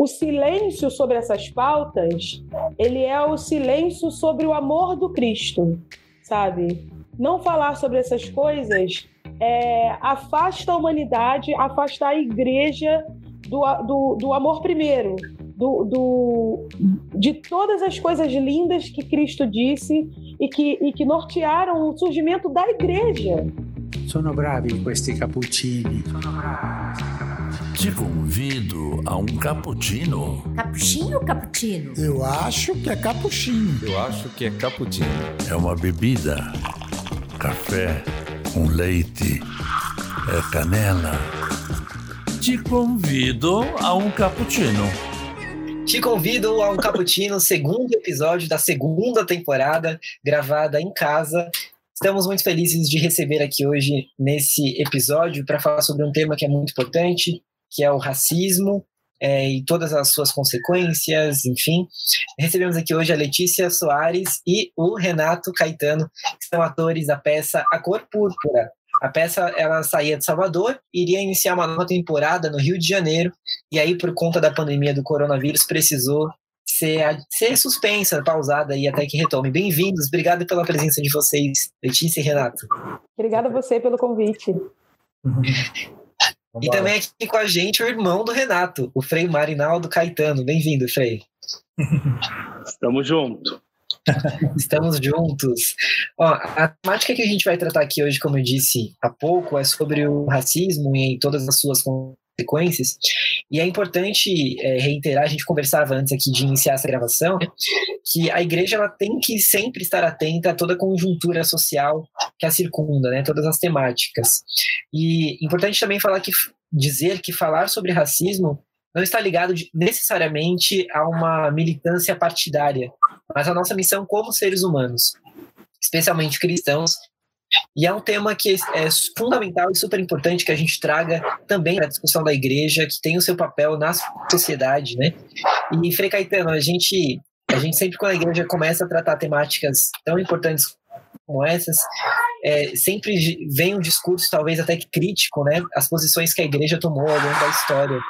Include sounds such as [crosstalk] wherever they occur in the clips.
o silêncio sobre essas pautas, ele é o silêncio sobre o amor do Cristo, sabe? Não falar sobre essas coisas é, afasta a humanidade, afasta a igreja do, do, do amor primeiro, do, do, de todas as coisas lindas que Cristo disse e que, e que nortearam o surgimento da igreja. Sono bravi questi cappuccini. Sono bravi. Te convido a um cappuccino. Cappuccino ou cappuccino? Eu acho que é cappuccino. Eu acho que é cappuccino. É uma bebida. Café com leite. É canela. Te convido a um cappuccino. Te convido a um cappuccino, [laughs] segundo episódio da segunda temporada, gravada em casa. Estamos muito felizes de receber aqui hoje nesse episódio para falar sobre um tema que é muito importante, que é o racismo é, e todas as suas consequências, enfim. Recebemos aqui hoje a Letícia Soares e o Renato Caetano, que são atores da peça A Cor Púrpura, a peça ela saía de Salvador, iria iniciar uma nova temporada no Rio de Janeiro, e aí por conta da pandemia do coronavírus precisou ser, ser suspensa, pausada e até que retome. Bem-vindos, obrigado pela presença de vocês, Letícia e Renato. Obrigada a você pelo convite. [laughs] e também aqui com a gente o irmão do Renato, o Frei Marinaldo Caetano. Bem-vindo, Frei. [laughs] Estamos juntos. [laughs] Estamos juntos. Ó, a temática que a gente vai tratar aqui hoje, como eu disse há pouco, é sobre o racismo e todas as suas consequências. E é importante é, reiterar, a gente conversava antes aqui de iniciar essa gravação, que a igreja ela tem que sempre estar atenta a toda a conjuntura social que a circunda, né, todas as temáticas. E importante também falar que dizer que falar sobre racismo não está ligado necessariamente a uma militância partidária, mas a nossa missão como seres humanos, especialmente cristãos. E é um tema que é fundamental e super importante que a gente traga também para a discussão da igreja, que tem o seu papel na sociedade, né? E Frei Caetano, a gente, a gente sempre quando a igreja começa a tratar temáticas tão importantes como essas, é, sempre vem um discurso talvez até crítico, né? As posições que a igreja tomou ao longo da história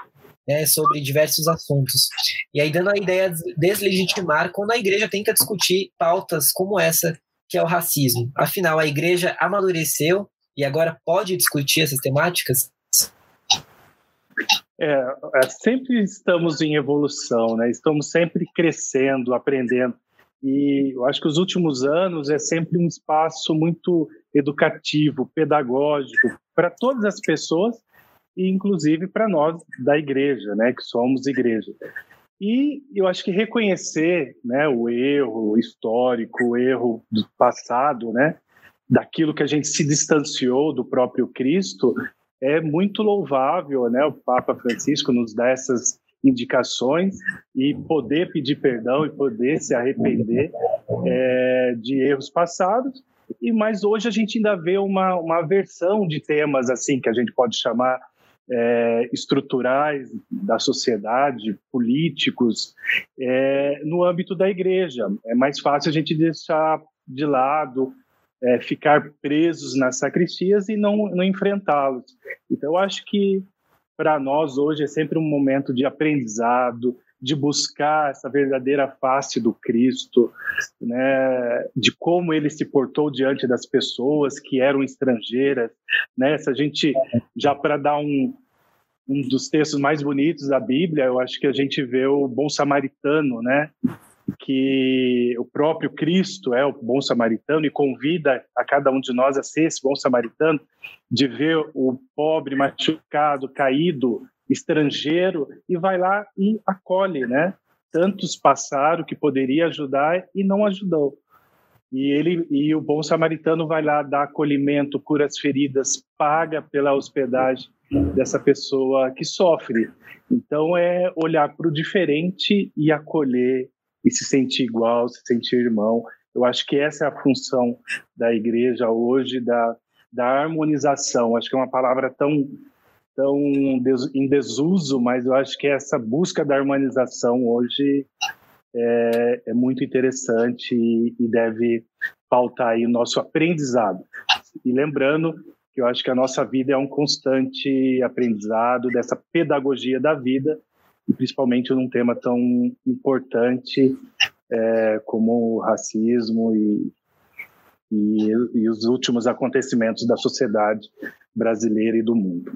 né, sobre diversos assuntos. E aí dando a ideia de deslegitimar quando a igreja tenta discutir pautas como essa, que é o racismo. Afinal, a igreja amadureceu e agora pode discutir essas temáticas? É, é, sempre estamos em evolução, né? Estamos sempre crescendo, aprendendo. E eu acho que os últimos anos é sempre um espaço muito educativo, pedagógico para todas as pessoas e inclusive para nós da igreja, né, que somos igreja. E eu acho que reconhecer, né, o erro histórico, o erro do passado, né, daquilo que a gente se distanciou do próprio Cristo, é muito louvável, né? O Papa Francisco nos dá essas indicações e poder pedir perdão e poder se arrepender é, de erros passados. E mas hoje a gente ainda vê uma uma versão de temas assim que a gente pode chamar é, estruturais da sociedade, políticos, é, no âmbito da igreja. É mais fácil a gente deixar de lado, é, ficar presos nas sacristias e não, não enfrentá-los. Então, eu acho que para nós hoje é sempre um momento de aprendizado, de buscar essa verdadeira face do Cristo, né, de como ele se portou diante das pessoas que eram estrangeiras, né? Se a gente já para dar um um dos textos mais bonitos da Bíblia, eu acho que a gente vê o bom samaritano, né? Que o próprio Cristo é o bom samaritano e convida a cada um de nós a ser esse bom samaritano, de ver o pobre machucado, caído, estrangeiro e vai lá e acolhe, né? Tantos passaram que poderia ajudar e não ajudou. E ele e o bom samaritano vai lá dar acolhimento, cura as feridas, paga pela hospedagem dessa pessoa que sofre. Então é olhar para o diferente e acolher e se sentir igual, se sentir irmão. Eu acho que essa é a função da igreja hoje, da, da harmonização. Acho que é uma palavra tão tão em desuso, mas eu acho que essa busca da harmonização hoje é, é muito interessante e, e deve pautar aí o nosso aprendizado. E lembrando que eu acho que a nossa vida é um constante aprendizado dessa pedagogia da vida e principalmente num tema tão importante é, como o racismo e, e, e os últimos acontecimentos da sociedade brasileira e do mundo.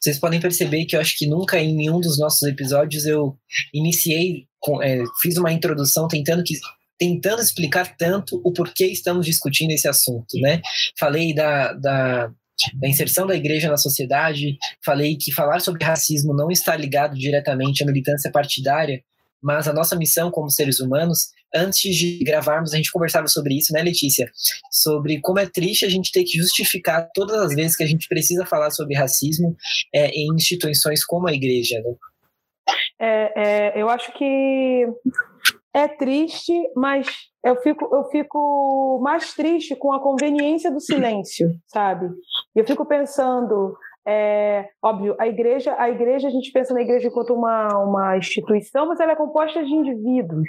Vocês podem perceber que eu acho que nunca em nenhum dos nossos episódios eu iniciei, com, é, fiz uma introdução tentando que tentando explicar tanto o porquê estamos discutindo esse assunto, né? Falei da, da, da inserção da igreja na sociedade, falei que falar sobre racismo não está ligado diretamente à militância partidária, mas a nossa missão como seres humanos, antes de gravarmos, a gente conversava sobre isso, né, Letícia? Sobre como é triste a gente ter que justificar todas as vezes que a gente precisa falar sobre racismo é, em instituições como a igreja, né? É, é, eu acho que é triste, mas eu fico, eu fico mais triste com a conveniência do silêncio, sabe? Eu fico pensando, é, óbvio, a igreja, a igreja, a gente pensa na igreja enquanto uma, uma instituição, mas ela é composta de indivíduos,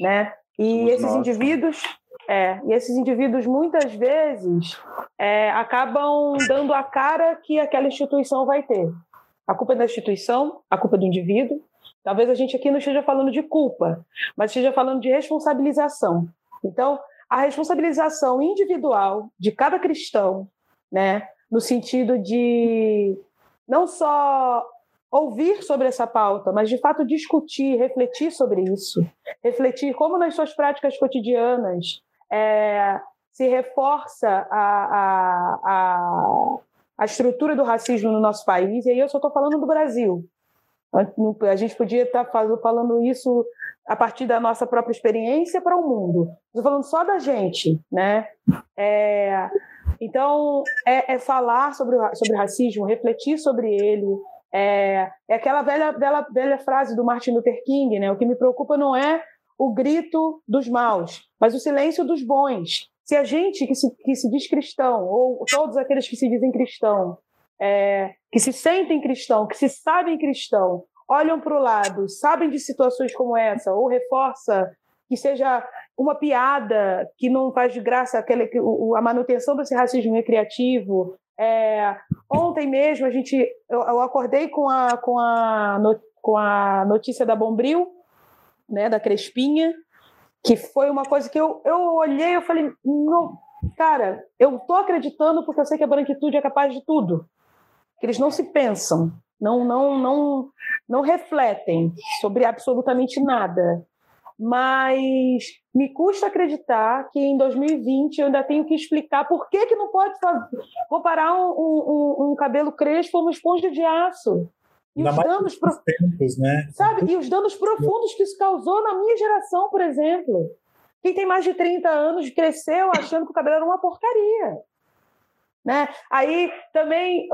né? E Somos esses nós. indivíduos, é, e esses indivíduos muitas vezes é, acabam dando a cara que aquela instituição vai ter. A culpa é da instituição, a culpa é do indivíduo. Talvez a gente aqui não esteja falando de culpa, mas esteja falando de responsabilização. Então, a responsabilização individual de cada cristão, né, no sentido de não só ouvir sobre essa pauta, mas de fato discutir, refletir sobre isso, refletir como nas suas práticas cotidianas é, se reforça a, a, a, a estrutura do racismo no nosso país, e aí eu só estou falando do Brasil. A gente podia estar tá falando isso a partir da nossa própria experiência para o mundo. Estou falando só da gente, né? É, então, é, é, falar sobre, sobre racismo, refletir sobre ele. É, é aquela velha, velha, velha frase do Martin Luther King, né? O que me preocupa não é o grito dos maus, mas o silêncio dos bons. Se a gente que se, que se diz cristão, ou todos aqueles que se dizem cristão, é, que se sentem cristão, que se sabem cristão, olham para o lado, sabem de situações como essa, ou reforça que seja uma piada que não faz de graça aquele, a manutenção desse racismo recreativo. É, ontem mesmo a gente, eu, eu, acordei com a, com, a, com a notícia da Bombril, né, da Crespinha, que foi uma coisa que eu, eu olhei eu falei, não, cara, eu tô acreditando porque eu sei que a branquitude é capaz de tudo que eles não se pensam, não, não, não, não refletem sobre absolutamente nada. Mas me custa acreditar que em 2020 eu ainda tenho que explicar por que, que não pode fazer, comparar um, um, um cabelo crespo a uma esponja de aço. E os danos pro... tempos, né? Sabe? E os danos profundos que isso causou na minha geração, por exemplo. Quem tem mais de 30 anos cresceu achando que o cabelo era uma porcaria. Né? Aí também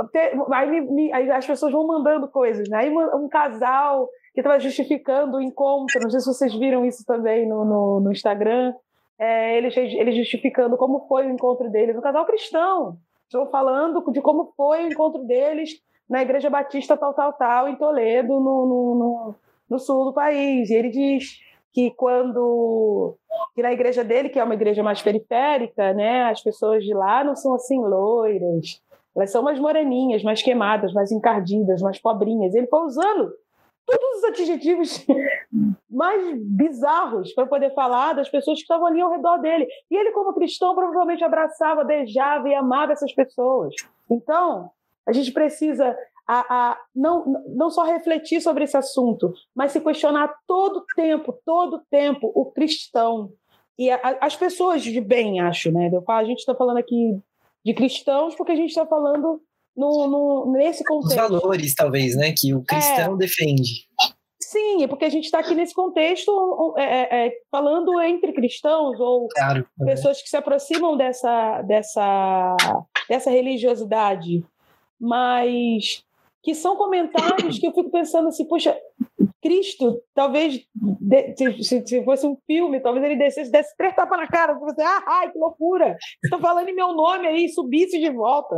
aí, me, me, aí as pessoas vão mandando coisas, né? Aí um casal que estava justificando o encontro, não sei se vocês viram isso também no, no, no Instagram, é, eles, eles justificando como foi o encontro deles, um casal cristão, estou falando de como foi o encontro deles na Igreja Batista tal, tal, tal, em Toledo, no, no, no, no sul do país. E ele diz que quando que na igreja dele, que é uma igreja mais periférica, né, as pessoas de lá não são assim loiras, elas são mais moreninhas, mais queimadas, mais encardidas, mais pobrinhas. Ele foi usando todos os adjetivos [laughs] mais bizarros para poder falar das pessoas que estavam ali ao redor dele. E ele, como cristão, provavelmente abraçava, beijava e amava essas pessoas. Então, a gente precisa a, a, não, não só refletir sobre esse assunto, mas se questionar todo tempo, todo tempo, o cristão. E a, as pessoas de bem, acho, né? A gente está falando aqui de cristãos porque a gente está falando no, no, nesse contexto. Os valores, talvez, né? Que o cristão é, defende. Sim, é porque a gente está aqui nesse contexto é, é, é, falando entre cristãos ou claro, pessoas que se aproximam dessa, dessa, dessa religiosidade. Mas que são comentários que eu fico pensando assim, poxa, Cristo, talvez, se, se, fosse um filme, talvez ele descesse, desse três tapas na cara, você, ah, ai, que loucura, está falando em meu nome aí, subisse de volta,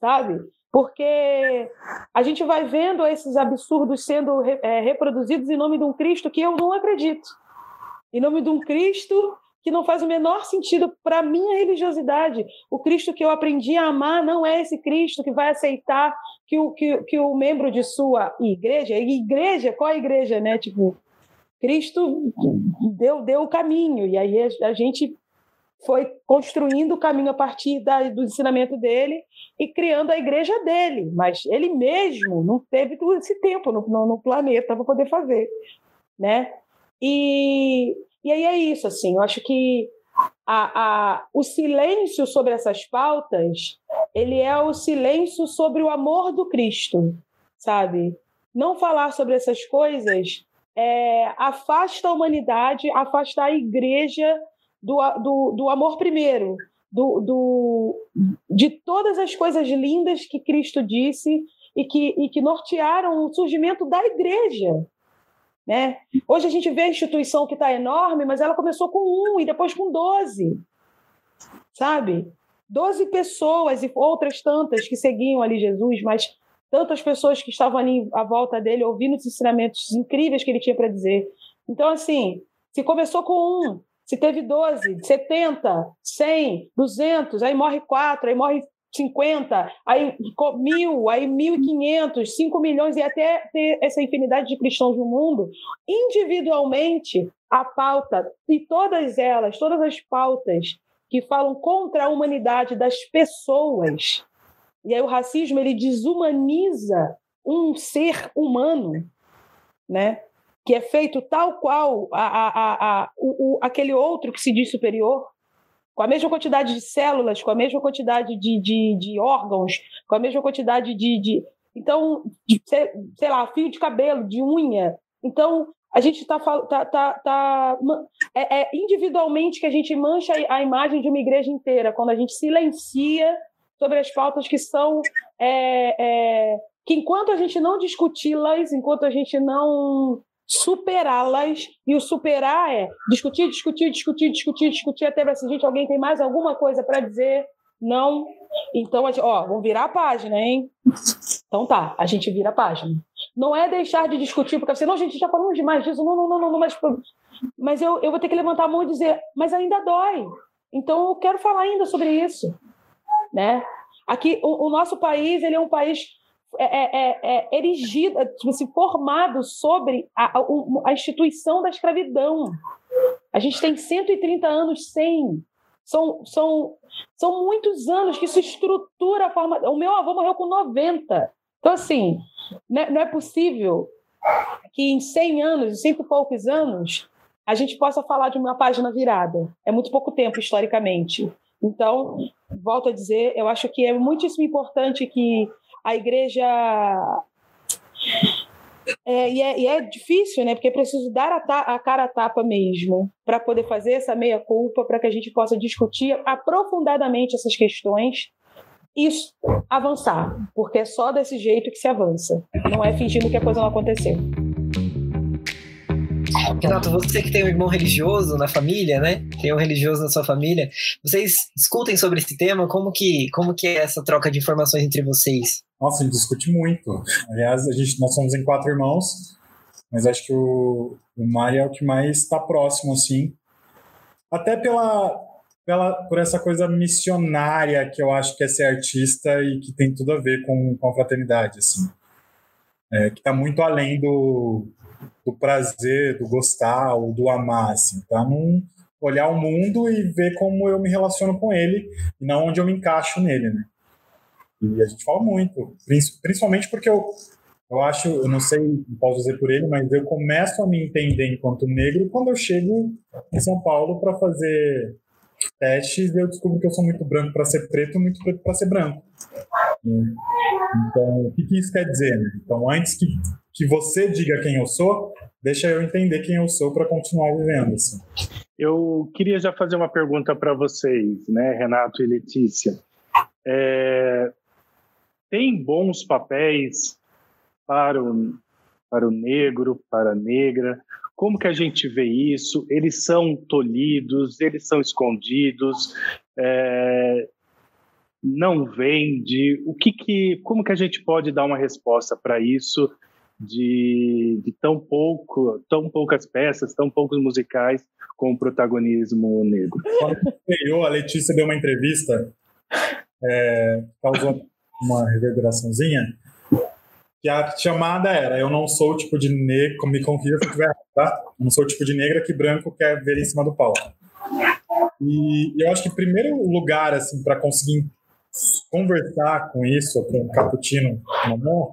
sabe? Porque a gente vai vendo esses absurdos sendo é, reproduzidos em nome de um Cristo que eu não acredito. Em nome de um Cristo que não faz o menor sentido para a minha religiosidade. O Cristo que eu aprendi a amar não é esse Cristo que vai aceitar que o, que, que o membro de sua igreja, igreja, qual a igreja, né? Tipo, Cristo deu, deu o caminho, e aí a, a gente foi construindo o caminho a partir da, do ensinamento dele e criando a igreja dele, mas ele mesmo não teve todo esse tempo no, no, no planeta para poder fazer, né? E, e aí é isso, assim, eu acho que a, a, o silêncio sobre essas pautas, ele é o silêncio sobre o amor do Cristo, sabe? Não falar sobre essas coisas é, afasta a humanidade, afasta a igreja do, do, do amor primeiro, do, do, de todas as coisas lindas que Cristo disse e que, e que nortearam o surgimento da igreja. Né? Hoje a gente vê a instituição que está enorme, mas ela começou com um e depois com doze. Sabe? Doze pessoas e outras tantas que seguiam ali Jesus, mas tantas pessoas que estavam ali à volta dele ouvindo os ensinamentos incríveis que ele tinha para dizer. Então, assim, se começou com um, se teve 12, 70, 100, 200, aí morre 4, aí morre 50, aí mil, aí 1.500, 5 milhões e até ter essa infinidade de cristãos no mundo, individualmente, a pauta e todas elas, todas as pautas que falam contra a humanidade das pessoas, e aí o racismo ele desumaniza um ser humano, né? que é feito tal qual a, a, a, o, o, aquele outro que se diz superior, com a mesma quantidade de células, com a mesma quantidade de, de, de órgãos, com a mesma quantidade de. de então, de, sei lá, fio de cabelo, de unha. Então, a gente está. Tá, tá, tá, é, é, individualmente que a gente mancha a imagem de uma igreja inteira, quando a gente silencia sobre as pautas que são. É, é, que enquanto a gente não discuti-las, enquanto a gente não superá-las, e o superar é discutir, discutir, discutir, discutir, discutir, até assim, gente, alguém tem mais alguma coisa para dizer? Não. Então, ó, vamos virar a página, hein? Então tá, a gente vira a página. Não é deixar de discutir, porque você, não, gente, já falamos demais disso, não, não, não, não, não mas, mas eu, eu vou ter que levantar a mão e dizer, mas ainda dói. Então eu quero falar ainda sobre isso, né? Aqui, o, o nosso país, ele é um país é, é, é, é erigido, tipo assim, formado sobre a, a, a, instituição da escravidão. A gente tem 130 anos sem. São, são, são muitos anos que isso estrutura a forma. O meu avô morreu com 90. Então, assim, não é, não é possível que em 100 anos, em cento e poucos anos, a gente possa falar de uma página virada. É muito pouco tempo, historicamente. Então, volto a dizer, eu acho que é muitíssimo importante que a igreja. É, e, é, e, é, difícil, né? Porque é preciso dar a, a cara a tapa mesmo para poder fazer essa meia-culpa, para que a gente possa discutir aprofundadamente essas questões e avançar, porque é só desse jeito que se avança, não é fingindo que a coisa não aconteceu. Renato, você que tem um irmão religioso na família, né? Tem um religioso na sua família. Vocês discutem sobre esse tema? Como que, como que é essa troca de informações entre vocês? Nossa, a gente discute muito. Aliás, a gente, nós somos em quatro irmãos, mas acho que o, o Mário é o que mais está próximo, assim. Até pela, pela, por essa coisa missionária que eu acho que é ser artista e que tem tudo a ver com, com a fraternidade, assim. É, que está muito além do, do prazer, do gostar ou do amar, assim, tá? Num olhar o mundo e ver como eu me relaciono com ele e não onde eu me encaixo nele, né? E a gente fala muito, principalmente porque eu, eu acho, eu não sei, não posso dizer por ele, mas eu começo a me entender enquanto negro quando eu chego em São Paulo para fazer testes e eu descubro que eu sou muito branco para ser preto muito preto para ser branco. Então, o que, que isso quer dizer? Então, antes que que você diga quem eu sou, deixa eu entender quem eu sou para continuar vivendo. Assim. Eu queria já fazer uma pergunta para vocês, né, Renato e Letícia. É, tem bons papéis para o, para o negro, para a negra? Como que a gente vê isso? Eles são tolhidos, eles são escondidos, é, não vende. O que que, como que a gente pode dar uma resposta para isso? de, de, tão pouco, tão poucas peças, tão poucos musicais com protagonismo negro. Quando a Letícia deu uma entrevista, é, causou uma reverberaçãozinha, que a chamada era: Eu não sou o tipo de negro, me confia se eu tiver tá? Eu não sou o tipo de negra que branco quer ver em cima do palco. E eu acho que o primeiro lugar assim para conseguir conversar com isso, com o Caputino Mamon,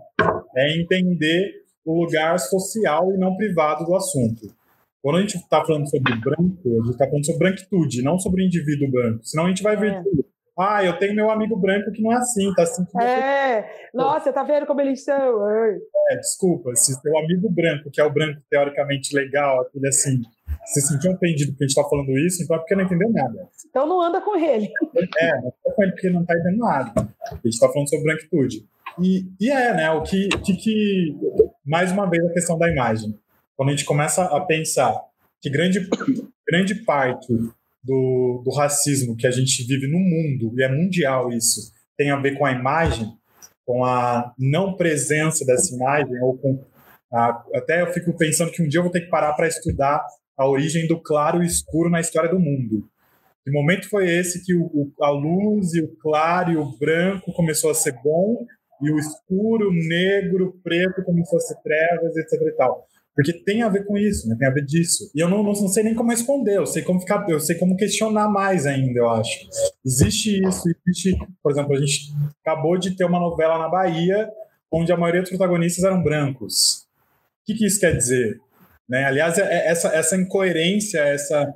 é entender o lugar social e não privado do assunto. Quando a gente está falando sobre branco, a gente está falando sobre branquitude, não sobre o indivíduo branco. Senão a gente vai ver é. Ah, eu tenho meu amigo branco que não é assim, tá assim. É, nossa, tá vendo como eles são? É, desculpa, se seu amigo branco, que é o branco teoricamente legal, aquele assim, se sentiu ofendido porque a gente tá falando isso, então é porque não entendeu nada. Então não anda com ele. É, não anda com ele porque não tá entendendo nada. A gente tá falando sobre branquitude. E, e é, né, o que, que, que, mais uma vez, a questão da imagem. Quando a gente começa a pensar que grande, grande parte do, do racismo que a gente vive no mundo, e é mundial isso, tem a ver com a imagem, com a não presença dessa imagem, ou com. A, até eu fico pensando que um dia eu vou ter que parar para estudar a origem do claro e escuro na história do mundo. Que momento foi esse que o, o, a luz e o claro e o branco começou a ser bom e o escuro, o negro, o preto começou a ser trevas, etc e tal. Porque tem a ver com isso, né? Tem a ver disso. E eu não, não, não, sei nem como responder, eu sei como ficar, eu sei como questionar mais ainda, eu acho. Existe isso, existe, por exemplo, a gente acabou de ter uma novela na Bahia onde a maioria dos protagonistas eram brancos. O que, que isso quer dizer? Né? Aliás, é, é essa, essa incoerência, essa,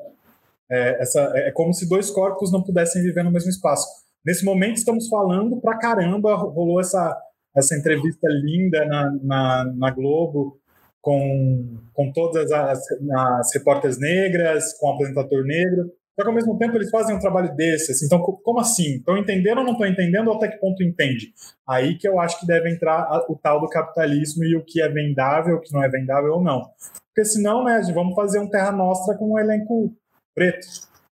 é, essa, é como se dois corpos não pudessem viver no mesmo espaço. Nesse momento estamos falando pra caramba, rolou essa, essa entrevista linda na, na, na Globo, com, com todas as, as repórteres negras, com o apresentador negro. Só que ao mesmo tempo eles fazem um trabalho desse. Assim, então, como assim? Estão entendendo ou não estão entendendo? Até que ponto entende? Aí que eu acho que deve entrar o tal do capitalismo e o que é vendável, o que não é vendável ou não. Porque senão, né, vamos fazer um Terra Nostra com um elenco preto,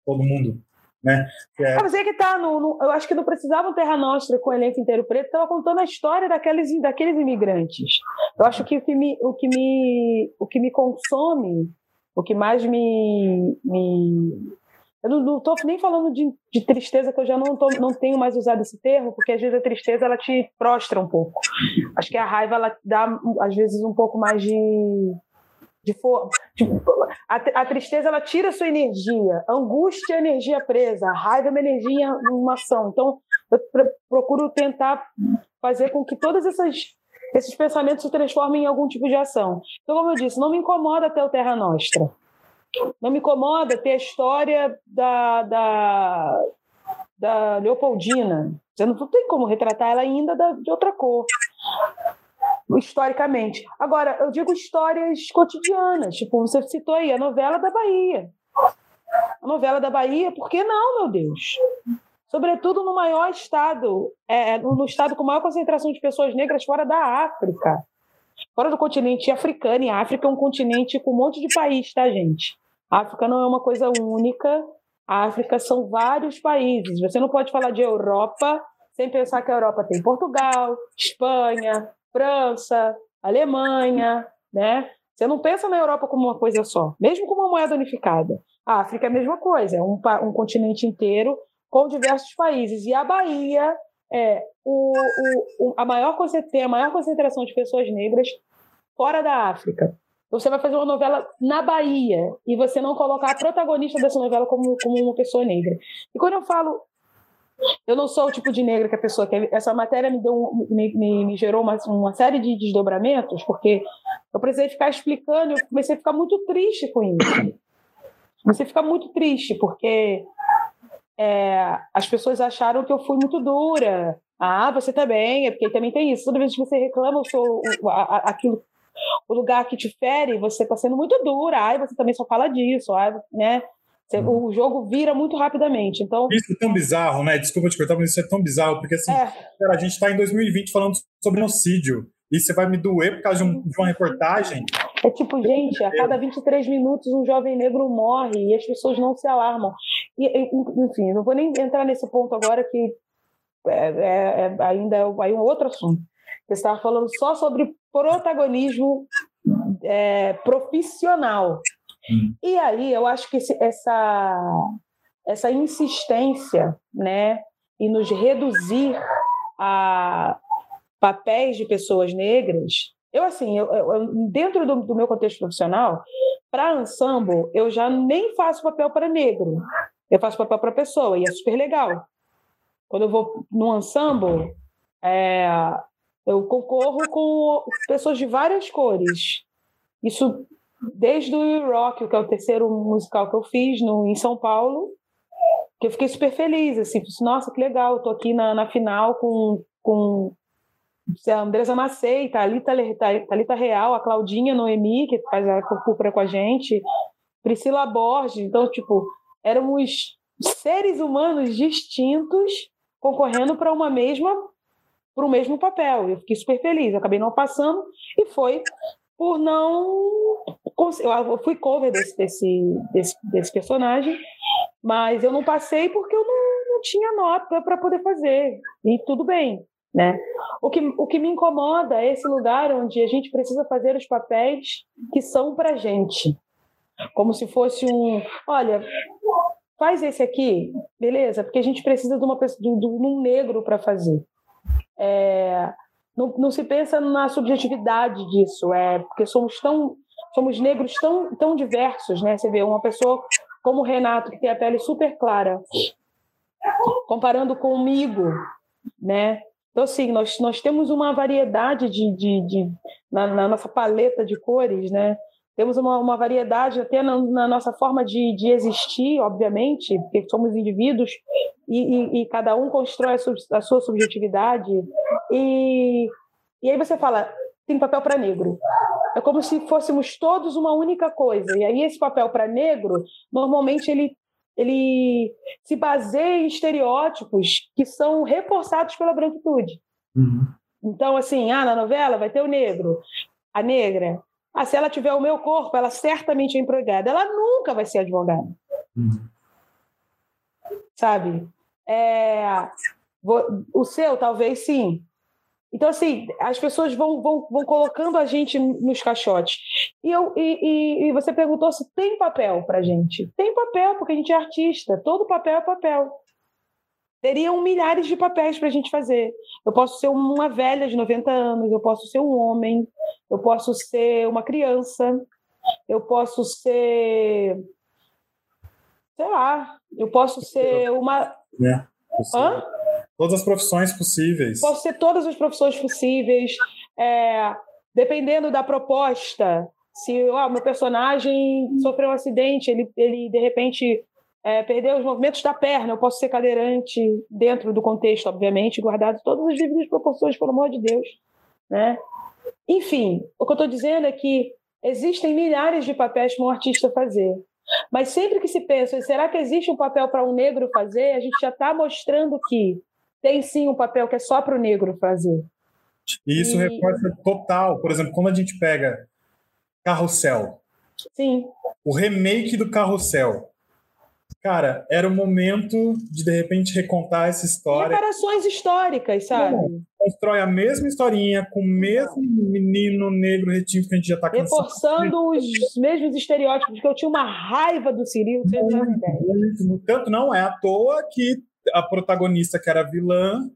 todo mundo né? É... Ah, mas é que tá, no, no, eu acho que não precisava um Terra Nostra com o elenco inteiro preto, estava contando a história daqueles, daqueles imigrantes. Eu acho que o que me, o que me, o que me consome, o que mais me, me eu não estou nem falando de, de, tristeza, que eu já não, tô, não tenho mais usado esse termo, porque às vezes a tristeza ela te prostra um pouco. Acho que a raiva ela dá, às vezes, um pouco mais de, de, for, de a, a, tristeza ela tira sua energia, a angústia é energia presa, a raiva é uma energia uma ação. Então, eu procuro tentar fazer com que todas essas esses pensamentos se transformem em algum tipo de ação. Então, como eu disse, não me incomoda ter o Terra Nostra. Não me incomoda ter a história da, da, da Leopoldina. Você não tem como retratar ela ainda de outra cor historicamente. Agora, eu digo histórias cotidianas, tipo, você citou aí a novela da Bahia. A novela da Bahia, por que não, meu Deus? Sobretudo no maior estado, é, no estado com maior concentração de pessoas negras fora da África. Fora do continente africano, e a África é um continente com um monte de país, tá, gente? A África não é uma coisa única, a África são vários países. Você não pode falar de Europa sem pensar que a Europa tem Portugal, Espanha, França, Alemanha, né? Você não pensa na Europa como uma coisa só, mesmo com uma moeda unificada. A África é a mesma coisa, é um, um continente inteiro com diversos países. E a Bahia é o, o, a maior, tem a maior concentração de pessoas negras fora da África. Você vai fazer uma novela na Bahia e você não colocar a protagonista dessa novela como, como uma pessoa negra. E quando eu falo eu não sou o tipo de negra que a pessoa quer. Essa matéria me, deu me, me, me, gerou uma, uma série de desdobramentos, porque eu precisei ficar explicando, eu comecei a ficar muito triste com isso. Comecei a ficar muito triste, porque é, as pessoas acharam que eu fui muito dura. Ah, você também, é porque também tem isso. Toda vez que você reclama o, a, aquilo, o lugar que te fere, você está sendo muito dura. Ai, você também só fala disso, ai, né? Uhum. O jogo vira muito rapidamente. Então... Isso é tão bizarro, né? Desculpa te cortar, mas isso é tão bizarro, porque assim, é. cara, a gente está em 2020 falando sobre genocídio. E você vai me doer por causa de, um, de uma reportagem? É tipo, gente, a cada 23 minutos um jovem negro morre e as pessoas não se alarmam. E, enfim, não vou nem entrar nesse ponto agora que é, é, é ainda é um outro assunto. Você estava falando só sobre protagonismo é, profissional. E aí eu acho que essa, essa insistência né, em nos reduzir a papéis de pessoas negras, eu assim, eu, eu, dentro do, do meu contexto profissional, para ensemble, eu já nem faço papel para negro. Eu faço papel para pessoa e é super legal. Quando eu vou no ensemble, é, eu concorro com pessoas de várias cores. Isso desde o Rock, que é o terceiro musical que eu fiz no, em São Paulo, que eu fiquei super feliz, assim, nossa, que legal, eu tô aqui na, na final com, com a Andresa Macei, Thalita, Thalita Real, a Claudinha Noemi, que faz a cúpula com a gente, Priscila Borges, então, tipo, éramos seres humanos distintos concorrendo para uma mesma para o mesmo papel. Eu fiquei super feliz, acabei não passando e foi por não eu fui cover desse, desse, desse, desse personagem, mas eu não passei porque eu não, não tinha nota para poder fazer. E tudo bem. Né? O, que, o que me incomoda é esse lugar onde a gente precisa fazer os papéis que são para gente. Como se fosse um. Olha, faz esse aqui, beleza, porque a gente precisa de, uma, de, de um negro para fazer. É, não, não, se pensa na subjetividade disso, é porque somos tão somos negros tão, tão diversos, né? Você vê uma pessoa como o Renato que tem a pele super clara, comparando comigo, né? Então, assim, nós, nós temos uma variedade de, de, de na, na, nossa paleta de cores, né? Temos uma, uma variedade até na, na, nossa forma de, de existir, obviamente, porque somos indivíduos e, e, e cada um constrói a, sub, a, sua subjetividade. E, e aí você fala, tem papel para negro. É como se fôssemos todos uma única coisa. E aí esse papel para negro, normalmente ele ele se baseia em estereótipos que são reforçados pela branquitude. Uhum. Então, assim, ah, na novela vai ter o negro, a negra. Ah, se ela tiver o meu corpo, ela certamente é empregada. Ela nunca vai ser advogada. Uhum. Sabe? É, o seu, talvez sim. Então, assim, as pessoas vão, vão, vão colocando a gente nos caixotes. E, eu, e, e você perguntou se tem papel para gente. Tem papel, porque a gente é artista. Todo papel é papel. Teriam milhares de papéis para a gente fazer. Eu posso ser uma velha de 90 anos, eu posso ser um homem, eu posso ser uma criança, eu posso ser. Sei lá, eu posso ser uma. É, Hã? Todas as profissões possíveis. Posso ser todas as profissões possíveis. É, dependendo da proposta, se o meu personagem sofreu um acidente, ele, ele de repente é, perdeu os movimentos da perna, eu posso ser cadeirante dentro do contexto, obviamente, guardado todas as devidas proporções, pelo amor de Deus. Né? Enfim, o que eu estou dizendo é que existem milhares de papéis para um artista fazer. Mas sempre que se pensa, será que existe um papel para um negro fazer? A gente já está mostrando que tem sim um papel que é só para o negro fazer. E isso e... reforça total. Por exemplo, quando a gente pega Carrossel. Sim. O remake do Carrossel. Cara, era o momento de de repente recontar essa história. Reparações históricas, sabe? constrói a mesma historinha com o mesmo menino negro retinho que a gente já está cansado. Reforçando os mesmos estereótipos, porque eu tinha uma raiva do Cirilo, você não ideia. Tanto não é à toa que a protagonista, que era vilã,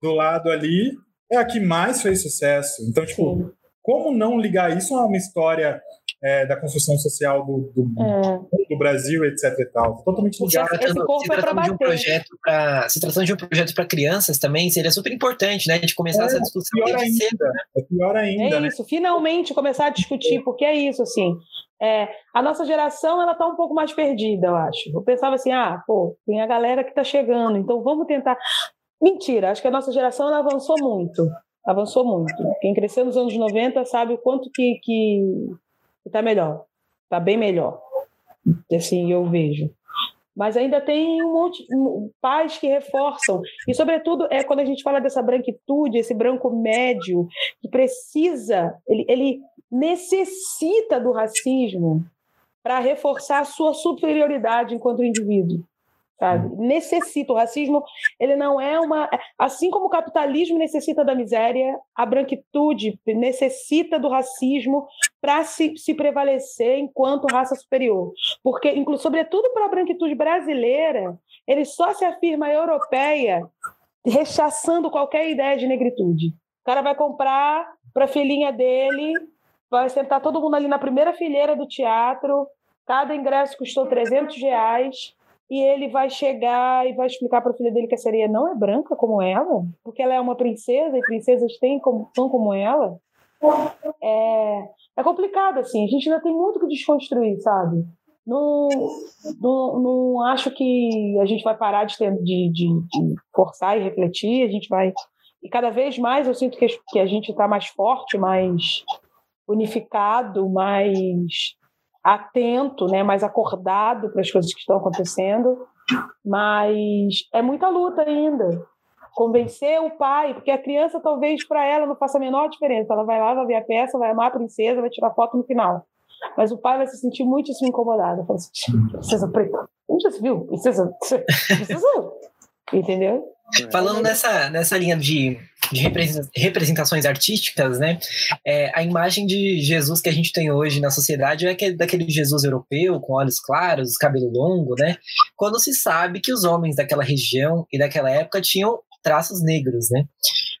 do lado ali, é a que mais fez sucesso. Então, tipo, Sim. como não ligar isso a uma história é, da construção social do, do, é. do, Brasil, etc e tal. Totalmente ligado. Se tratando, se tratando de um projeto para se tratando de um projeto para crianças também, seria super importante, né? De começar é, essa discussão pior ainda, cedo, né? É pior ainda. É né? isso, finalmente começar a discutir, porque é isso, assim. É, a nossa geração ela está um pouco mais perdida, eu acho. Eu pensava assim, ah, pô, tem a galera que está chegando, então vamos tentar. Mentira, acho que a nossa geração ela avançou muito. Avançou muito. Quem cresceu nos anos 90 sabe o quanto que, que, está melhor. Está bem melhor. Assim, eu vejo. Mas ainda tem um monte de pais que reforçam. E, sobretudo, é quando a gente fala dessa branquitude, esse branco médio, que precisa, ele, ele necessita do racismo para reforçar a sua superioridade enquanto indivíduo. Sabe? Necessita. O racismo, ele não é uma. Assim como o capitalismo necessita da miséria, a branquitude necessita do racismo para se, se prevalecer enquanto raça superior. Porque, inclusive, sobretudo para a branquitude brasileira, ele só se afirma europeia rechaçando qualquer ideia de negritude. O cara vai comprar para a filhinha dele, vai sentar todo mundo ali na primeira fileira do teatro, cada ingresso custou 300 reais, e ele vai chegar e vai explicar para a filha dele que a sereia não é branca como ela, porque ela é uma princesa e princesas têm como, são como ela. É, é complicado, assim, a gente ainda tem muito que desconstruir, sabe? Não, não, não acho que a gente vai parar de, ter, de, de, de forçar e refletir, a gente vai. E cada vez mais eu sinto que, que a gente está mais forte, mais unificado, mais atento, né, mais acordado para as coisas que estão acontecendo, mas é muita luta ainda. Convencer o pai, porque a criança talvez para ela não faça a menor diferença. Ela vai lá, vai ver a peça, vai amar a princesa, vai tirar foto no final. Mas o pai vai se sentir muitíssimo incomodado. Fala assim, princesa preta, onde já se viu? Princesa, [laughs] princesa, entendeu? Falando nessa, nessa linha de, de representações artísticas, né? É, a imagem de Jesus que a gente tem hoje na sociedade é aquele, daquele Jesus europeu, com olhos claros, cabelo longo, né? Quando se sabe que os homens daquela região e daquela época tinham traços negros, né?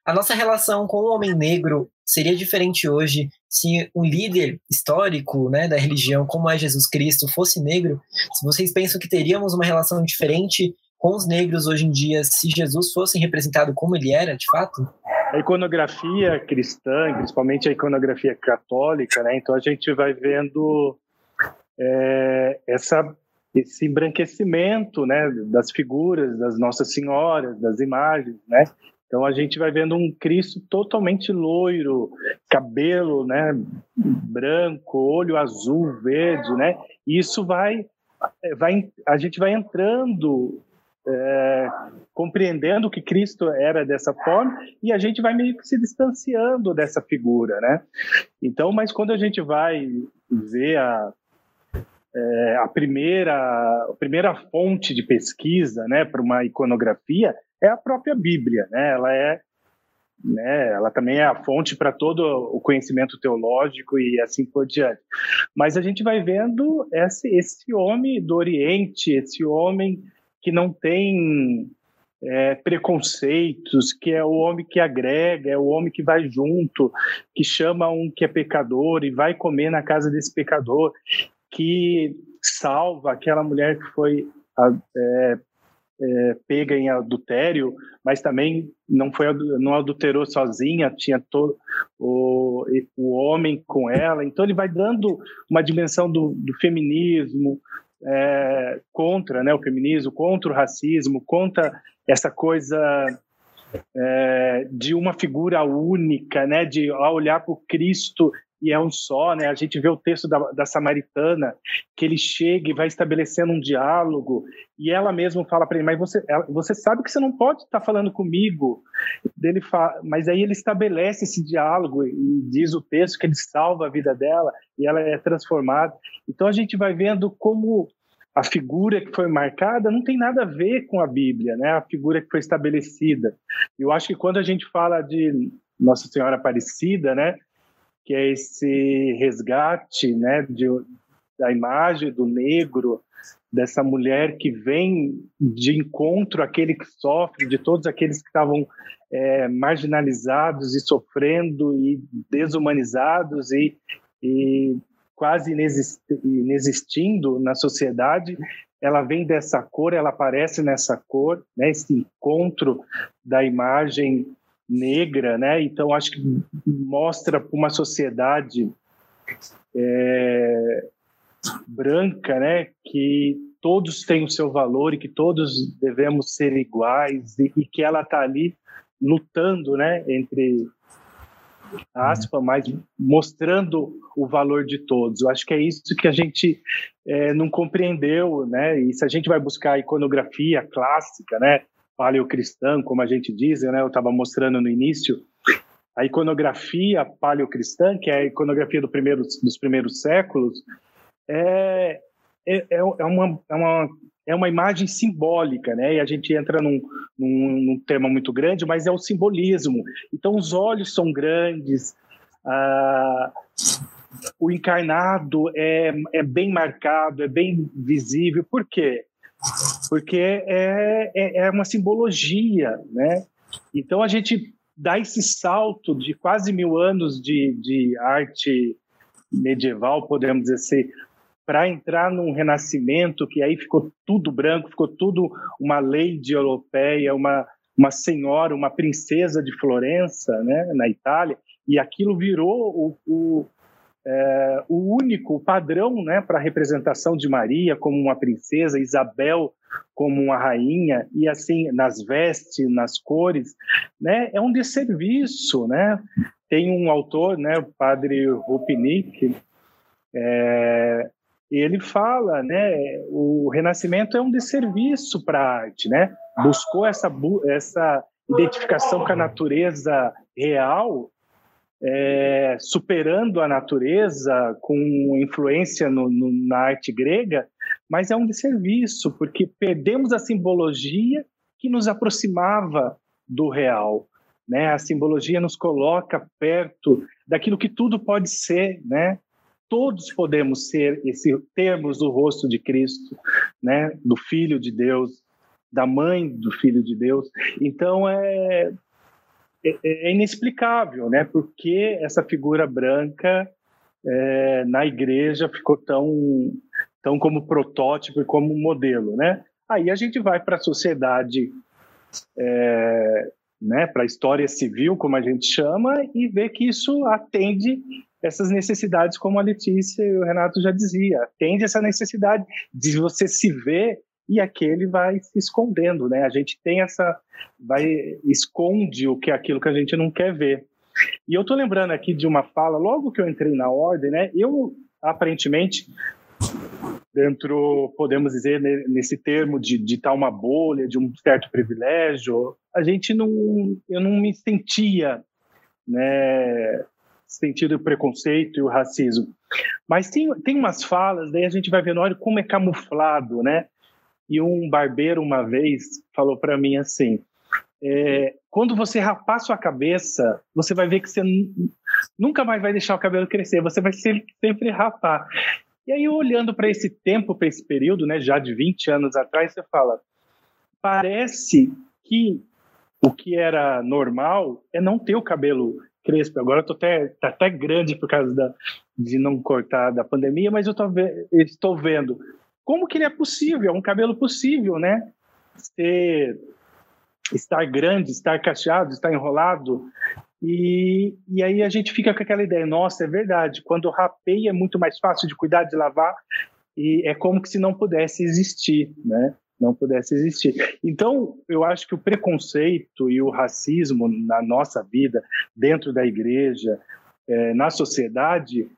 A nossa relação com o homem negro seria diferente hoje se um líder histórico né, da religião, como é Jesus Cristo, fosse negro? Se vocês pensam que teríamos uma relação diferente com os negros hoje em dia se Jesus fosse representado como ele era, de fato? A iconografia cristã, principalmente a iconografia católica, né? Então a gente vai vendo é, essa esse embranquecimento, né, das figuras das nossas senhoras, das imagens, né? Então a gente vai vendo um Cristo totalmente loiro, cabelo, né, branco, olho azul, verde, né? E isso vai vai a gente vai entrando é, compreendendo que Cristo era dessa forma e a gente vai meio que se distanciando dessa figura, né? Então, mas quando a gente vai ver a, é, a primeira a primeira fonte de pesquisa, né, para uma iconografia é a própria Bíblia, né? Ela é né? Ela também é a fonte para todo o conhecimento teológico e assim por diante. Mas a gente vai vendo esse, esse homem do Oriente, esse homem que não tem é, preconceitos, que é o homem que agrega, é o homem que vai junto, que chama um que é pecador e vai comer na casa desse pecador, que salva aquela mulher que foi é, é, pega em adultério, mas também não foi não adulterou sozinha, tinha todo o, o homem com ela. Então ele vai dando uma dimensão do, do feminismo, é, contra né, o feminismo, contra o racismo, contra essa coisa é, de uma figura única, né, de olhar para o Cristo e é um só, né? A gente vê o texto da, da, Samaritana que ele chega e vai estabelecendo um diálogo e ela mesma fala para ele, mas você, você sabe que você não pode estar tá falando comigo, dele fala, mas aí ele estabelece esse diálogo e diz o texto que ele salva a vida dela e ela é transformada. Então a gente vai vendo como a figura que foi marcada não tem nada a ver com a Bíblia, né? A figura que foi estabelecida. Eu acho que quando a gente fala de Nossa Senhora Aparecida, né? Que é esse resgate né, de, da imagem do negro, dessa mulher que vem de encontro àquele que sofre, de todos aqueles que estavam é, marginalizados e sofrendo e desumanizados e, e quase inexistindo na sociedade, ela vem dessa cor, ela aparece nessa cor, né, esse encontro da imagem negra, né? Então acho que mostra para uma sociedade é, branca, né, que todos têm o seu valor e que todos devemos ser iguais e, e que ela está ali lutando, né, entre aspas, mas mostrando o valor de todos. Eu acho que é isso que a gente é, não compreendeu, né? E se a gente vai buscar a iconografia clássica, né, paleocristã, como a gente diz, né? Eu estava mostrando no início a iconografia paleocristã, que é a iconografia do primeiro, dos primeiros séculos, é, é, é, é, uma, é, uma, é uma imagem simbólica, né? E a gente entra num, num, num tema muito grande, mas é o simbolismo. Então, os olhos são grandes, o encarnado é, é bem marcado, é bem visível. Por quê? Porque é, é, é uma simbologia, né? Então, a gente dá esse salto de quase mil anos de, de arte medieval, podemos dizer assim, para entrar num renascimento que aí ficou tudo branco, ficou tudo uma lady europeia, uma, uma senhora, uma princesa de Florença, né, na Itália, e aquilo virou o, o, é, o único padrão né, para a representação de Maria como uma princesa, Isabel como uma rainha, e assim, nas vestes, nas cores, né, é um desserviço. Né? Tem um autor, né, o padre Rupnik, é, ele fala, né, o Renascimento é um desserviço para a arte, né? Buscou essa, essa identificação com a natureza real é, superando a natureza com influência no, no, na arte grega, mas é um desserviço, porque perdemos a simbologia que nos aproximava do real. Né? A simbologia nos coloca perto daquilo que tudo pode ser, né? Todos podemos ser esse termos o rosto de Cristo, né? Do Filho de Deus, da mãe do Filho de Deus. Então é é, é, inexplicável, né? Porque essa figura branca é, na igreja ficou tão, tão como protótipo e como modelo, né? Aí a gente vai para a sociedade, é, né? Para a história civil, como a gente chama, e vê que isso atende essas necessidades, como a Letícia e o Renato já dizia, atende essa necessidade de você se ver e aquele vai se escondendo, né? A gente tem essa vai esconde o que é aquilo que a gente não quer ver. E eu tô lembrando aqui de uma fala logo que eu entrei na ordem, né? Eu aparentemente dentro, podemos dizer, nesse termo de estar uma bolha, de um certo privilégio, a gente não, eu não me sentia, né, sentido o preconceito e o racismo. Mas tem, tem umas falas, daí a gente vai vendo, olha como é camuflado, né? E um barbeiro uma vez falou para mim assim: é, quando você rapar sua cabeça, você vai ver que você nunca mais vai deixar o cabelo crescer, você vai sempre, sempre rapar. E aí, olhando para esse tempo, para esse período, né, já de 20 anos atrás, você fala: parece que o que era normal é não ter o cabelo crespo. Agora eu tô até, tá até grande por causa da, de não cortar da pandemia, mas eu tô, estou vendo como que ele é possível, é um cabelo possível, né? Ser, estar grande, estar cacheado, estar enrolado. E, e aí a gente fica com aquela ideia, nossa, é verdade, quando rapei é muito mais fácil de cuidar, de lavar, e é como que se não pudesse existir, né? Não pudesse existir. Então, eu acho que o preconceito e o racismo na nossa vida, dentro da igreja, é, na sociedade,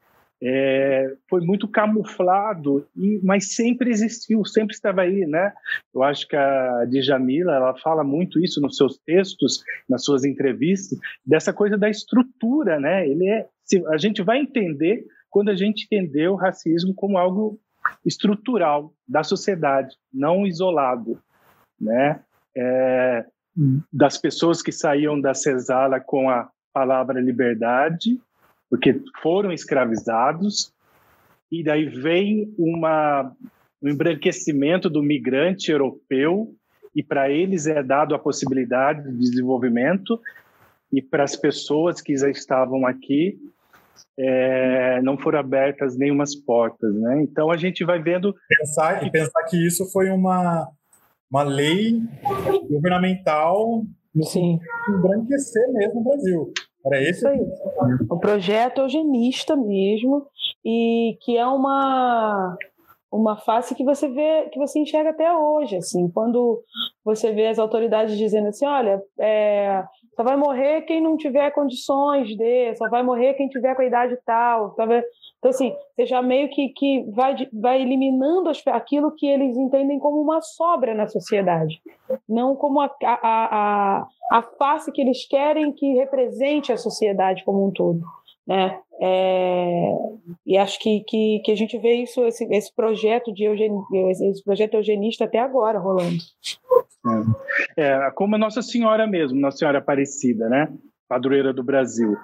é, foi muito camuflado, mas sempre existiu, sempre estava aí, né? Eu acho que a Djamila, ela fala muito isso nos seus textos, nas suas entrevistas, dessa coisa da estrutura, né? Ele é, a gente vai entender quando a gente entender o racismo como algo estrutural da sociedade, não isolado, né? É, das pessoas que saíam da cesala com a palavra liberdade porque foram escravizados, e daí vem uma, um embranquecimento do migrante europeu, e para eles é dado a possibilidade de desenvolvimento, e para as pessoas que já estavam aqui, é, não foram abertas nenhumas portas, né? Então a gente vai vendo pensar e pensar que isso foi uma uma lei governamental no Sim. embranquecer mesmo o Brasil. Era esse aí. O projeto eugenista mesmo, e que é uma uma face que você vê, que você enxerga até hoje, assim, quando você vê as autoridades dizendo assim, olha, é, só vai morrer quem não tiver condições de, só vai morrer quem tiver com a idade tal, tá então, assim, você já meio que, que vai, vai eliminando aquilo que eles entendem como uma sobra na sociedade, não como a, a, a, a face que eles querem que represente a sociedade como um todo. né? É, e acho que, que, que, a gente vê isso, esse, esse projeto de esse projeto eugenista até agora rolando. É, é, como a Nossa Senhora mesmo, Nossa Senhora Aparecida, né? Padroeira do Brasil.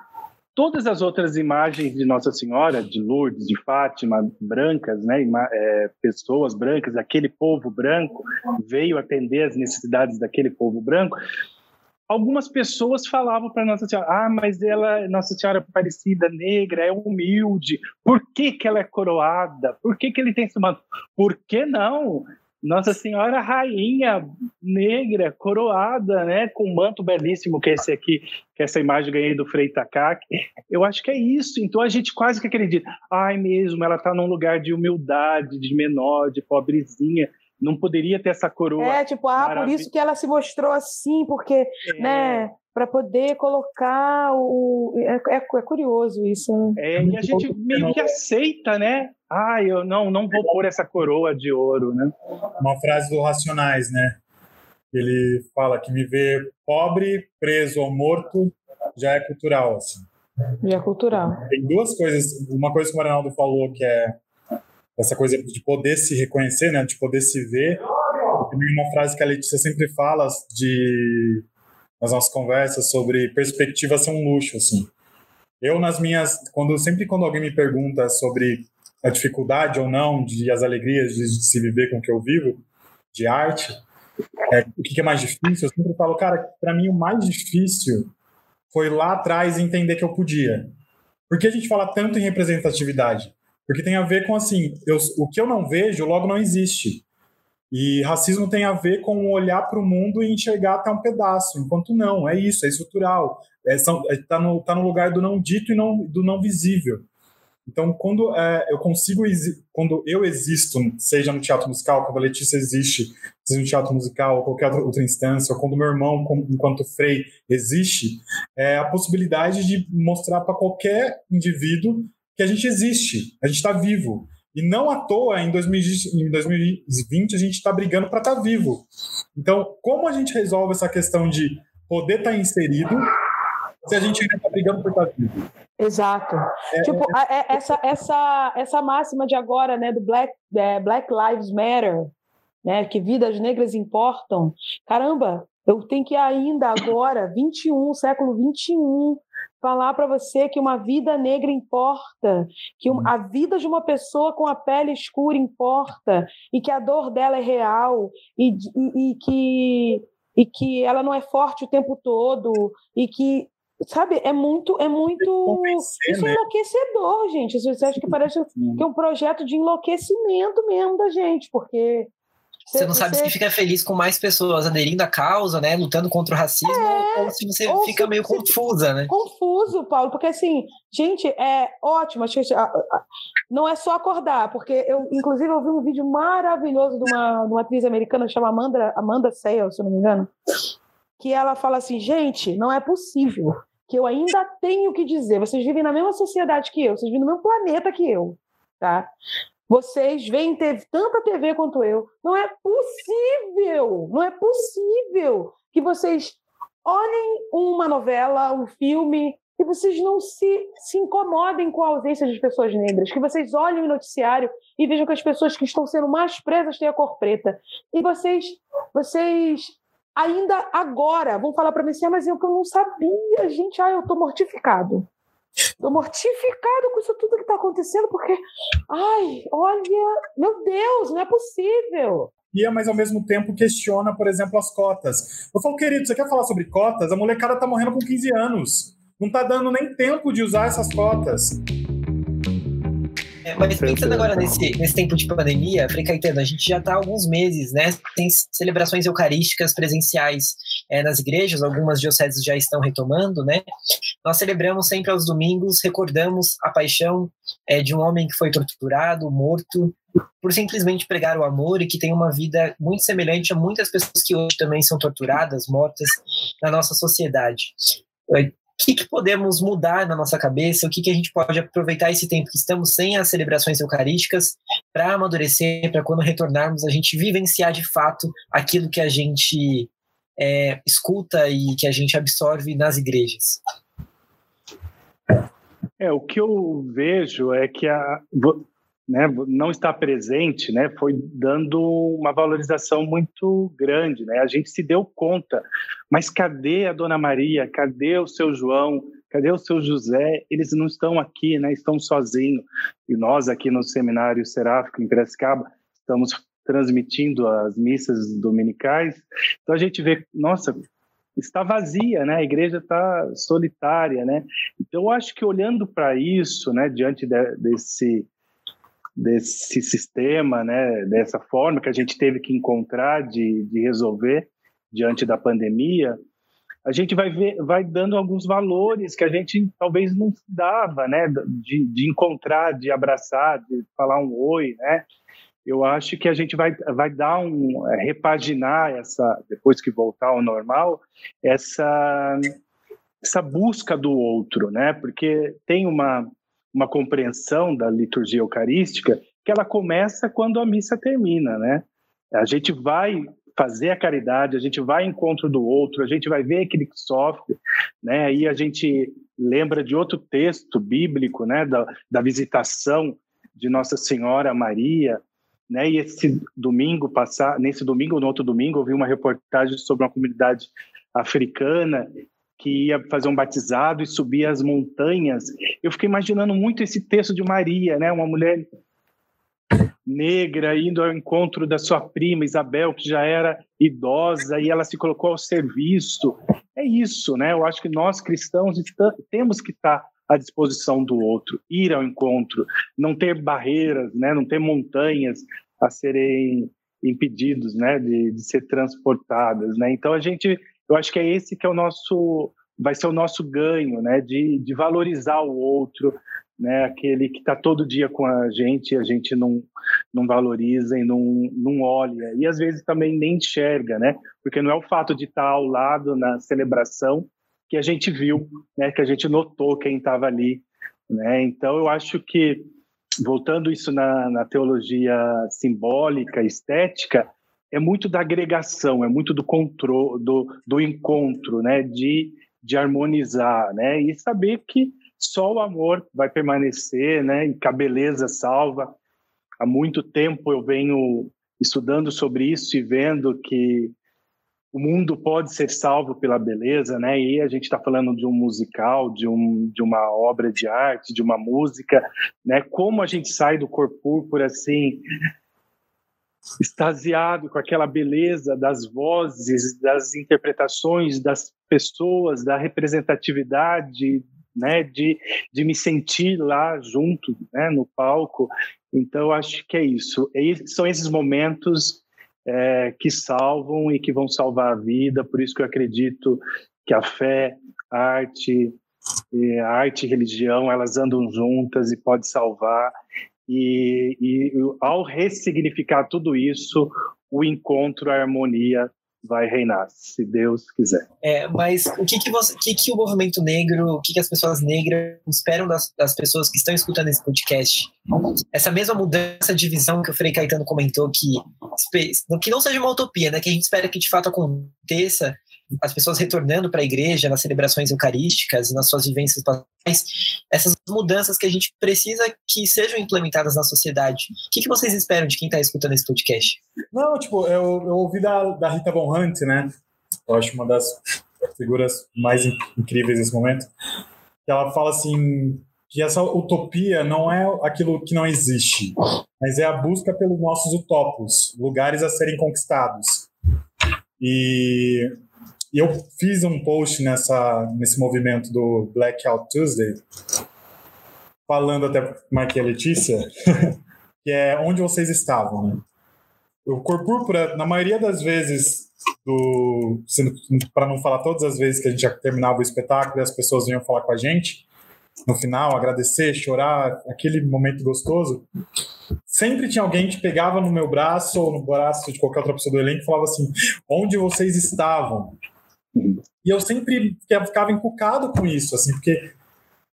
Todas as outras imagens de Nossa Senhora, de Lourdes, de Fátima, brancas, né? É, pessoas brancas, aquele povo branco veio atender as necessidades daquele povo branco algumas pessoas falavam para Nossa Senhora: ah, mas ela, Nossa Senhora Aparecida negra, é humilde. Por que, que ela é coroada? Por que, que ele tem esse manto? Por que não? Nossa Senhora Rainha negra, coroada, né, com um manto belíssimo que é esse aqui, que é essa imagem ganhei do Frei Takaki. Eu acho que é isso. Então a gente quase que acredita. Ai, mesmo, ela está num lugar de humildade, de menor, de pobrezinha não poderia ter essa coroa. É, tipo, ah, por isso que ela se mostrou assim, porque, é. né, para poder colocar o. É, é, é curioso isso. Né? É, e a gente meio que aceita, né? Ah, eu não, não vou pôr essa coroa de ouro, né? Uma frase do Racionais, né? Ele fala que viver pobre, preso ou morto já é cultural, assim. Já é cultural. Tem duas coisas. Uma coisa que o Marinaldo falou que é essa coisa de poder se reconhecer, né, de poder se ver. Tem uma frase que a Letícia sempre fala de nas nossas conversas sobre perspectiva ser um luxo, assim. Eu nas minhas, quando sempre quando alguém me pergunta sobre a dificuldade ou não de as alegrias de se viver com o que eu vivo, de arte, é, o que é mais difícil, eu sempre falo, cara, para mim o mais difícil foi lá atrás entender que eu podia. Por que a gente fala tanto em representatividade? Porque tem a ver com assim, eu, o que eu não vejo logo não existe. E racismo tem a ver com olhar para o mundo e enxergar até um pedaço, enquanto não, é isso, é estrutural. Está é, é, tá no, tá no lugar do não dito e não, do não visível. Então, quando é, eu consigo, quando eu existo, seja no teatro musical, quando a Letícia existe, seja no teatro musical ou qualquer outra instância, ou quando meu irmão, enquanto Frei, existe, é a possibilidade de mostrar para qualquer indivíduo que a gente existe, a gente está vivo. E não à toa, em 2020, a gente está brigando para estar tá vivo. Então, como a gente resolve essa questão de poder estar tá inserido se a gente ainda está brigando por estar vivo? Exato. É, tipo, é, é, essa, essa, essa máxima de agora, né, do Black, é, Black Lives Matter, né, que vidas negras importam. Caramba, eu tenho que ainda agora, [laughs] 21, século 21, falar para você que uma vida negra importa, que a vida de uma pessoa com a pele escura importa e que a dor dela é real e, e, e que e que ela não é forte o tempo todo e que sabe é muito é muito isso é né? enlouquecedor gente isso você acha que parece que é um projeto de enlouquecimento mesmo da gente porque você não sabe você... se fica feliz com mais pessoas aderindo à causa, né? Lutando contra o racismo, é, ou se você ou fica se meio você... confusa, né? Confuso, Paulo, porque assim, gente, é ótimo. Acho que não é só acordar, porque eu, inclusive, eu vi um vídeo maravilhoso de uma, de uma atriz americana chamada Amanda, Amanda Sales, se eu não me engano, que ela fala assim: gente, não é possível que eu ainda tenho que dizer. Vocês vivem na mesma sociedade que eu, vocês vivem no mesmo planeta que eu, tá? Vocês veem TV, tanta TV quanto eu. Não é possível, não é possível que vocês olhem uma novela, um filme, e vocês não se, se incomodem com a ausência de pessoas negras, que vocês olhem o noticiário e vejam que as pessoas que estão sendo mais presas têm a cor preta. E vocês, vocês ainda agora vão falar para mim assim, ah, mas eu que eu não sabia, gente, ah, eu estou mortificado. Estou mortificado com isso tudo que está acontecendo, porque, ai, olha, meu Deus, não é possível. E, mas ao mesmo tempo questiona, por exemplo, as cotas. Eu falo, querido, você quer falar sobre cotas? A molecada está morrendo com 15 anos. Não está dando nem tempo de usar essas cotas. É, mas pensando agora nesse, nesse tempo de pandemia, Frei Caetano, a gente já está há alguns meses, né? Tem celebrações eucarísticas presenciais é, nas igrejas, algumas dioceses já estão retomando, né? Nós celebramos sempre aos domingos, recordamos a paixão é, de um homem que foi torturado, morto, por simplesmente pregar o amor e que tem uma vida muito semelhante a muitas pessoas que hoje também são torturadas, mortas na nossa sociedade que, que podemos mudar na nossa cabeça, o que, que a gente pode aproveitar esse tempo que estamos sem as celebrações eucarísticas para amadurecer, para quando retornarmos a gente vivenciar de fato aquilo que a gente é, escuta e que a gente absorve nas igrejas. É, o que eu vejo é que a, né, não estar presente, né, foi dando uma valorização muito grande, né? A gente se deu conta, mas cadê a Dona Maria? Cadê o seu João? Cadê o seu José? Eles não estão aqui, né? Estão sozinhos. E nós aqui no seminário Seráfico em Piracicaba estamos transmitindo as missas dominicais. Então a gente vê, nossa, está vazia, né? A igreja está solitária, né? Então eu acho que olhando para isso, né, diante de, desse desse sistema, né, dessa forma que a gente teve que encontrar de, de resolver diante da pandemia, a gente vai ver, vai dando alguns valores que a gente talvez não dava, né, de, de encontrar, de abraçar, de falar um oi, né. Eu acho que a gente vai, vai dar um é, repaginar essa depois que voltar ao normal essa essa busca do outro, né? Porque tem uma uma compreensão da liturgia eucarística que ela começa quando a missa termina, né? A gente vai fazer a caridade, a gente vai ao encontro do outro, a gente vai ver aquele que sofre, né? Aí a gente lembra de outro texto bíblico, né? Da, da visitação de Nossa Senhora Maria, né? E esse domingo passar, nesse domingo, no outro domingo, eu vi uma reportagem sobre uma comunidade africana que ia fazer um batizado e subir as montanhas. Eu fiquei imaginando muito esse texto de Maria, né? Uma mulher negra indo ao encontro da sua prima Isabel, que já era idosa, e ela se colocou ao serviço. É isso, né? Eu acho que nós cristãos temos que estar à disposição do outro, ir ao encontro, não ter barreiras, né? Não ter montanhas a serem impedidos, né? De, de ser transportadas, né? Então a gente eu acho que é esse que é o nosso vai ser o nosso ganho, né? De, de valorizar o outro, né? Aquele que está todo dia com a gente, e a gente não não valoriza e não não olha e às vezes também nem enxerga, né? Porque não é o fato de estar tá ao lado na celebração que a gente viu, né? Que a gente notou quem estava ali, né? Então eu acho que voltando isso na, na teologia simbólica, estética, é muito da agregação, é muito do controle, do, do encontro, né? De, de harmonizar, né? E saber que só o amor vai permanecer, né? E que a beleza salva. Há muito tempo eu venho estudando sobre isso e vendo que o mundo pode ser salvo pela beleza, né? E a gente está falando de um musical, de, um, de uma obra de arte, de uma música, né? Como a gente sai do corpo por assim extasiado com aquela beleza das vozes, das interpretações das pessoas, da representatividade, né, de, de me sentir lá junto, né, no palco. Então, acho que é isso. E são esses momentos é, que salvam e que vão salvar a vida. Por isso que eu acredito que a fé, a arte, a arte e religião, elas andam juntas e pode salvar. E, e ao ressignificar tudo isso, o encontro, a harmonia vai reinar, se Deus quiser. É, mas o que que, você, que que o movimento negro, o que, que as pessoas negras esperam das, das, pessoas que estão escutando esse podcast? Essa mesma mudança de visão que o Frei Caetano comentou, que, que não seja uma utopia, né, que a gente espera que de fato aconteça, as pessoas retornando para a igreja nas celebrações eucarísticas, nas suas vivências pastorais, essas mudanças que a gente precisa que sejam implementadas na sociedade. O que, que vocês esperam de quem está escutando esse podcast? Não, tipo, eu, eu ouvi da, da Rita Von Hunt, né? Eu acho uma das figuras mais incríveis nesse momento. Ela fala assim que essa utopia não é aquilo que não existe, mas é a busca pelos nossos utopos, lugares a serem conquistados. E e eu fiz um post nessa, nesse movimento do Blackout Tuesday, falando até marquei a Letícia, [laughs] que é onde vocês estavam, né? O Cor Púrpura, na maioria das vezes, para não falar todas as vezes que a gente já terminava o espetáculo e as pessoas vinham falar com a gente, no final, agradecer, chorar, aquele momento gostoso, sempre tinha alguém que pegava no meu braço ou no braço de qualquer outra pessoa do elenco e falava assim: onde vocês estavam? E eu sempre ficava encucado com isso, assim, porque,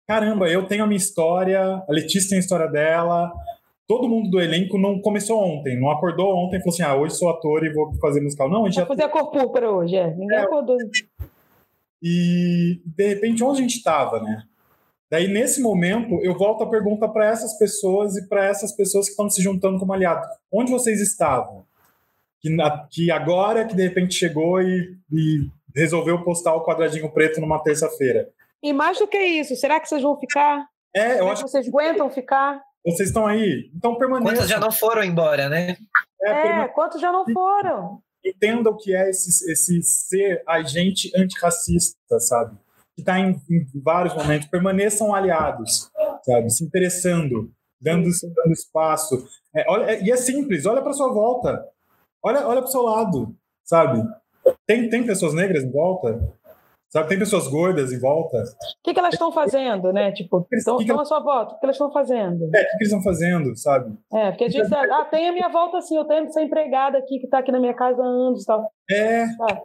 caramba, eu tenho a minha história, a Letícia tem a história dela, todo mundo do elenco não começou ontem, não acordou ontem e falou assim: ah, hoje sou ator e vou fazer musical. Não, a gente vou já. fazer a cor púrpura hoje, é. Ninguém é. acordou. E, de repente, onde a gente estava, né? Daí, nesse momento, eu volto a pergunta para essas pessoas e para essas pessoas que estão se juntando como aliados. Onde vocês estavam? Que, que agora que de repente chegou e, e resolveu postar o quadradinho preto numa terça-feira. E mais do que isso, será que vocês vão ficar? É, eu Será acho que vocês aguentam ficar? vocês estão aí. Então permaneçam. Quantos já não foram embora, né? É, É, perma- quantos já não foram? Entenda o que é esse, esse ser agente antirracista, sabe? Que está em, em vários momentos. Permaneçam aliados, sabe? Se interessando, dando, dando espaço. É, olha, é- e é simples, olha para sua volta. Olha, olha para o seu lado, sabe? Tem, tem pessoas negras em volta? Sabe? Tem pessoas gordas em volta? O que, que elas estão fazendo, né? Tipo, estão à sua volta. O que elas estão fazendo? É, o que, eles estão fazendo, sabe? É, porque a gente ah, tem a minha volta assim, eu tenho essa empregada aqui que está aqui na minha casa há anos e tal. É. Tá.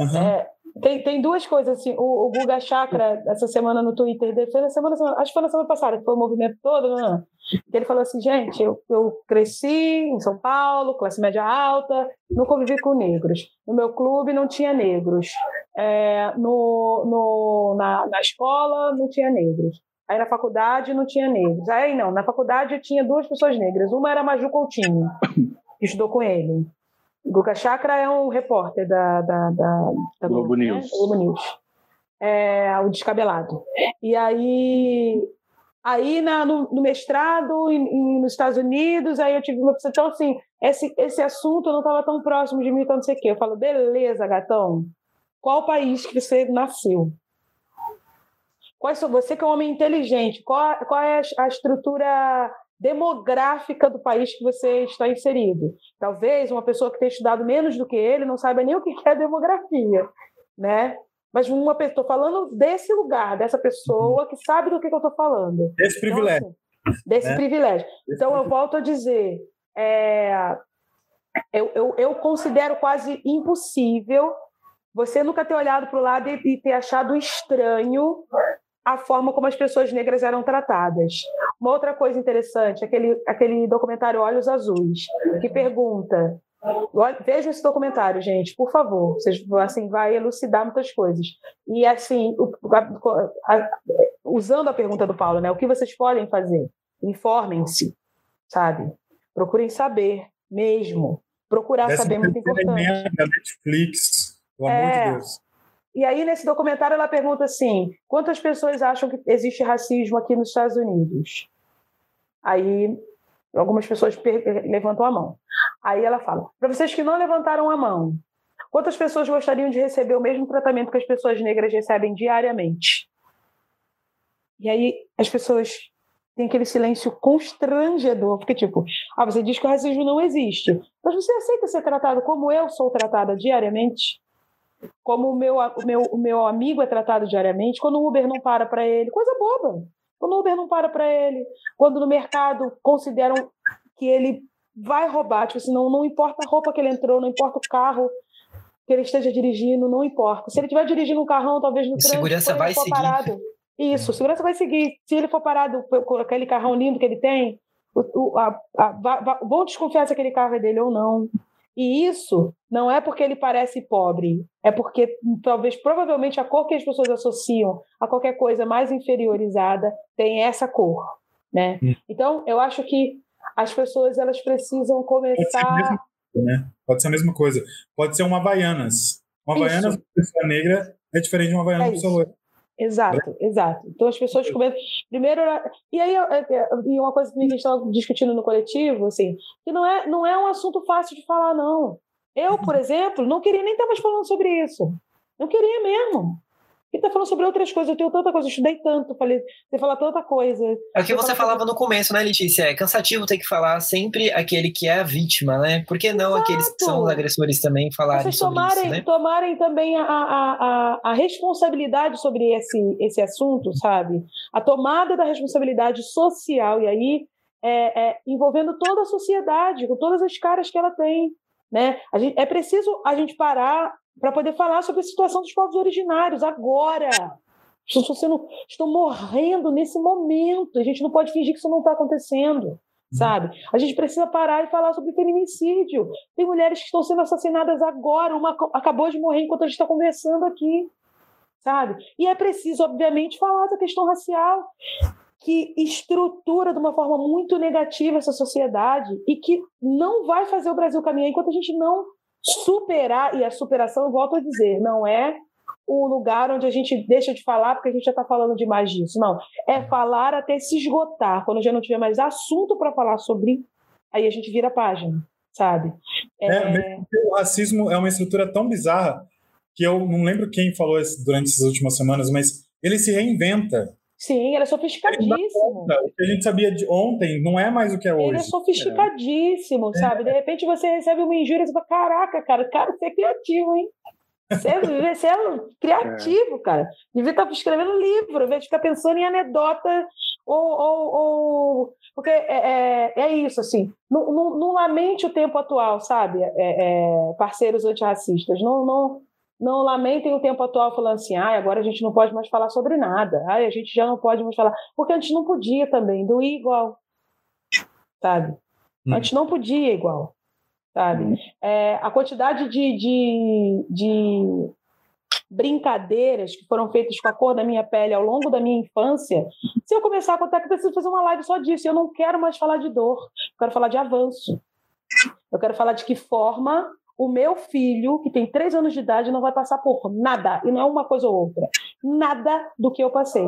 É, tem, tem duas coisas, assim, o, o Guga Chakra, essa semana no Twitter dele, foi na semana, acho que foi na semana passada, que foi o movimento todo, né? que ele falou assim, gente, eu, eu cresci em São Paulo, classe média alta, não convivi com negros. No meu clube não tinha negros. É, no, no, na, na escola não tinha negros. Aí na faculdade não tinha negros. Aí não, na faculdade eu tinha duas pessoas negras. Uma era Maju Coutinho, que estudou com ele. Guga Chakra é um repórter da, da, da, da Globo né? News. Globo News. É, o descabelado. E aí, aí na, no, no mestrado em, em- nos Estados Unidos, aí eu tive uma pessoa, então assim, esse, esse assunto não estava tão próximo de mim, então não sei o quê. Eu falo, beleza, gatão, qual país que você nasceu? Quais você que é um homem inteligente, qual, qual é a estrutura demográfica do país que você está inserido? Talvez uma pessoa que tenha estudado menos do que ele não saiba nem o que é demografia, né? Mas uma pessoa, estou falando desse lugar, dessa pessoa que sabe do que, que eu estou falando. Esse Então, privilégio. assim, desse né? privilégio. Então, eu volto a dizer, é, eu, eu, eu considero quase impossível você nunca ter olhado para o lado e, e ter achado estranho a forma como as pessoas negras eram tratadas. Uma outra coisa interessante, aquele, aquele documentário Olhos Azuis, que pergunta. Vejam esse documentário, gente, por favor. Vocês, assim, vai elucidar muitas coisas. E assim, usando a pergunta do Paulo, né? O que vocês podem fazer? Informem-se, sabe? Procurem saber mesmo. Procurar Décima saber é muito importante. da Netflix, pelo É. amor de Deus. E aí, nesse documentário, ela pergunta assim: quantas pessoas acham que existe racismo aqui nos Estados Unidos? Aí, algumas pessoas per- levantam a mão. Aí ela fala: para vocês que não levantaram a mão, quantas pessoas gostariam de receber o mesmo tratamento que as pessoas negras recebem diariamente? E aí, as pessoas têm aquele silêncio constrangedor, porque, tipo, ah, você diz que o racismo não existe, mas você aceita ser tratado como eu sou tratada diariamente? Como o meu, o meu, o meu amigo é tratado diariamente, quando o Uber não para para ele, coisa boba. Quando o Uber não para para ele, quando no mercado consideram que ele vai roubar, tipo assim, não, não importa a roupa que ele entrou, não importa o carro que ele esteja dirigindo, não importa. Se ele estiver dirigindo um carrão, talvez no trânsito, segurança vai seguir. parado. Isso, segurança vai seguir. Se ele for parado com aquele carrão lindo que ele tem, o, o- a, a, va- vão desconfiar se aquele carro é dele ou não. E isso não é porque ele parece pobre, é porque talvez, provavelmente, a cor que as pessoas associam a qualquer coisa mais inferiorizada tem essa cor, né? Hum. Então, eu acho que as pessoas elas precisam Pode ser, a começar. mesma, né? Pode ser a mesma coisa. Pode ser uma Havaianas. Uma. Havaianas pessoa negra é diferente de uma Havaiana É pessoa loira. Exato, exato. Então as pessoas começam. Primeiro, e aí é, é, e uma coisa que a gente estava discutindo no coletivo, assim, que não é, não é um assunto fácil de falar, não. Eu, por exemplo, não queria nem estar mais falando sobre isso. Não queria mesmo. E tá falando sobre outras coisas. Eu tenho tanta coisa, eu estudei tanto, falei, você fala tanta coisa. É o que você falava no começo, né, Letícia? É cansativo ter que falar sempre aquele que é a vítima, né? Por que não aqueles que são os Exato. agressores também falarem Vocês sobre tomarem, isso, né? tomarem também a, a, a, a responsabilidade sobre esse, esse assunto, sabe? A tomada da responsabilidade social, e aí é, é, envolvendo toda a sociedade, com todas as caras que ela tem. Né? A gente, é preciso a gente parar para poder falar sobre a situação dos povos originários agora. Estão, sendo, estão morrendo nesse momento. A gente não pode fingir que isso não está acontecendo sabe? A gente precisa parar e falar sobre feminicídio. Tem mulheres que estão sendo assassinadas agora, uma ac- acabou de morrer enquanto a gente está conversando aqui. sabe? E é preciso, obviamente, falar da questão racial, que estrutura de uma forma muito negativa essa sociedade e que não vai fazer o Brasil caminhar enquanto a gente não superar, e a superação, eu volto a dizer, não é o lugar onde a gente deixa de falar porque a gente já está falando demais disso. Não, é falar até se esgotar. Quando já não tiver mais assunto para falar sobre, aí a gente vira a página, sabe? É, é... o racismo é uma estrutura tão bizarra que eu não lembro quem falou durante essas últimas semanas, mas ele se reinventa. Sim, ele é sofisticadíssimo. Ele o que a gente sabia de ontem não é mais o que é hoje. Ele é sofisticadíssimo, é. sabe? De repente você recebe uma injúria e você fala: caraca, cara, cara, você é criativo, hein? Você, é, [laughs] é criativo, é. cara. Devia estar escrevendo livro, ao invés de ficar pensando em anedota ou. ou, ou... Porque é, é, é, isso, assim. Não, não, não, lamente o tempo atual, sabe? É, é, parceiros antirracistas. Não, não, não lamentem o tempo atual falando assim, ah, agora a gente não pode mais falar sobre nada, ah, a gente já não pode mais falar, porque antes não podia também, doía igual, sabe? Hum. Antes não podia igual, sabe? Hum. É, a quantidade de, de, de brincadeiras que foram feitas com a cor da minha pele ao longo da minha infância, se eu começar a contar que eu preciso fazer uma live só disso, eu não quero mais falar de dor, eu quero falar de avanço. Eu quero falar de que forma o meu filho, que tem três anos de idade, não vai passar por nada, e não é uma coisa ou outra, nada do que eu passei.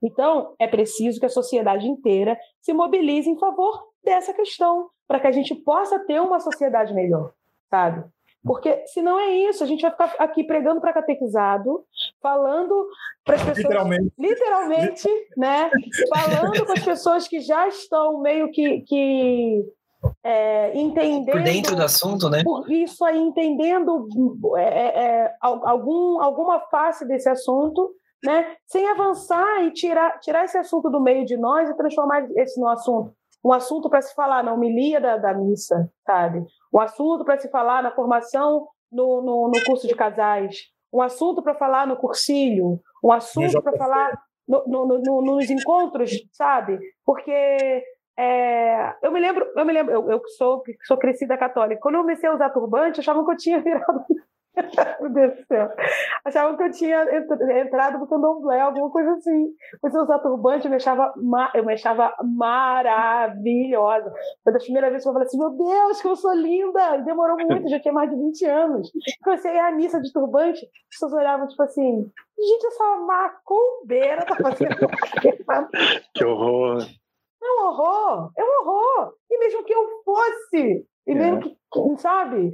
Então, é preciso que a sociedade inteira se mobilize em favor dessa questão, para que a gente possa ter uma sociedade melhor, sabe? Porque senão é isso, a gente vai ficar aqui pregando para catequizado, falando para as pessoas. Literalmente. Literalmente, né? [laughs] Falando com as pessoas que já estão meio que, que é, entendendo por dentro do assunto, né? Isso aí, entendendo é, é, é algum, alguma face desse assunto, né? Sem avançar e tirar, tirar esse assunto do meio de nós e transformar esse no assunto um assunto para se falar na homilia da, da missa, sabe? Um assunto para se falar na formação no, no, no, curso de casais, um assunto para falar no cursilho, um assunto para falar no, no, nos encontros, sabe? Porque é, eu me lembro, eu me lembro, eu, eu sou, sou crescida católica. Quando eu comecei a usar turbante, achavam que eu tinha [laughs] virado. Meu Deus do céu. Achavam que eu tinha entrado no candomblé, alguma coisa assim. Comecei a usar turbante, eu me achava, eu me achava maravilhosa. Foi da primeira vez que eu falei assim: Meu Deus, que eu sou linda! E demorou muito, já tinha mais de 20 anos. Comecei a ir à missa de turbante, as pessoas olhavam tipo assim: Gente, essa macumbeira tá fazendo. [laughs] que horror! É um horror, é um horror. E mesmo que eu fosse, e mesmo é. que, sabe,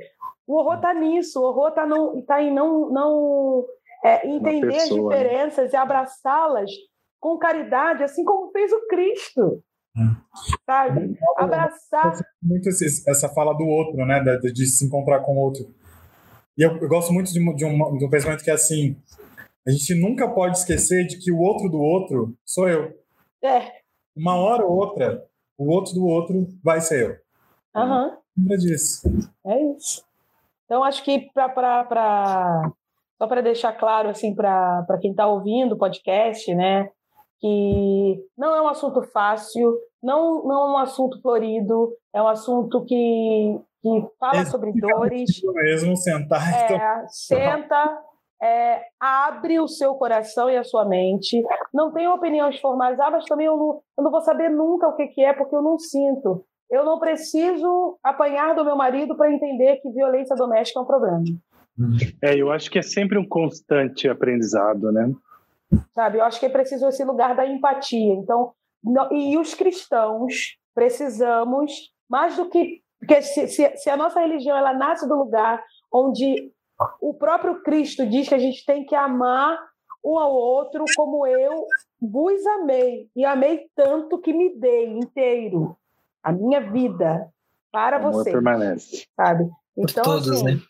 o horror está nisso, o horror está tá em não, não é, entender pessoa, as né? diferenças né? e abraçá-las com caridade, assim como fez o Cristo. Hum. Sabe? Abraçar. Muito essa fala do outro, né? De, de se encontrar com o outro. E eu, eu gosto muito de, de, um, de um pensamento que é assim: a gente nunca pode esquecer de que o outro do outro sou eu. É uma hora ou outra, o outro do outro vai ser eu. Uhum. Lembra disso. É isso. Então, acho que para só para deixar claro assim para quem está ouvindo o podcast, né, que não é um assunto fácil, não, não é um assunto florido, é um assunto que, que fala Esse sobre dores. Mesmo sentar. É, então... Senta, é, abre o seu coração e a sua mente. Não tenho opiniões formais, ah, mas também eu não, eu não vou saber nunca o que, que é, porque eu não sinto. Eu não preciso apanhar do meu marido para entender que violência doméstica é um problema. É, eu acho que é sempre um constante aprendizado, né? Sabe, eu acho que é preciso esse lugar da empatia. Então, e os cristãos precisamos, mais do que. Porque se, se, se a nossa religião ela nasce do lugar onde o próprio Cristo diz que a gente tem que amar um ao outro como eu vos amei e amei tanto que me dei inteiro a minha vida para você. permanece. Sabe? Então, por todos, assim, né?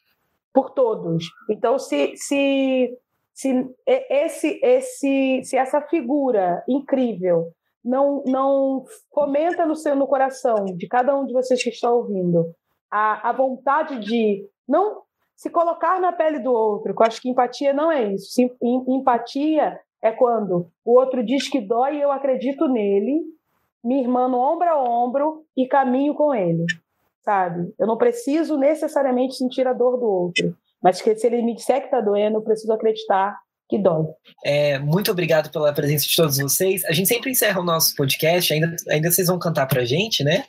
Por todos. Então, se, se, se esse, esse, se essa figura incrível não, não fomenta no seu no coração de cada um de vocês que está ouvindo a, a vontade de não se colocar na pele do outro. Eu acho que empatia não é isso. Empatia é quando o outro diz que dói e eu acredito nele, me irmão ombro a ombro e caminho com ele, sabe? Eu não preciso necessariamente sentir a dor do outro, mas que se ele me disser que está doendo, eu preciso acreditar que dói. É, muito obrigado pela presença de todos vocês. A gente sempre encerra o nosso podcast, ainda, ainda vocês vão cantar pra gente, né?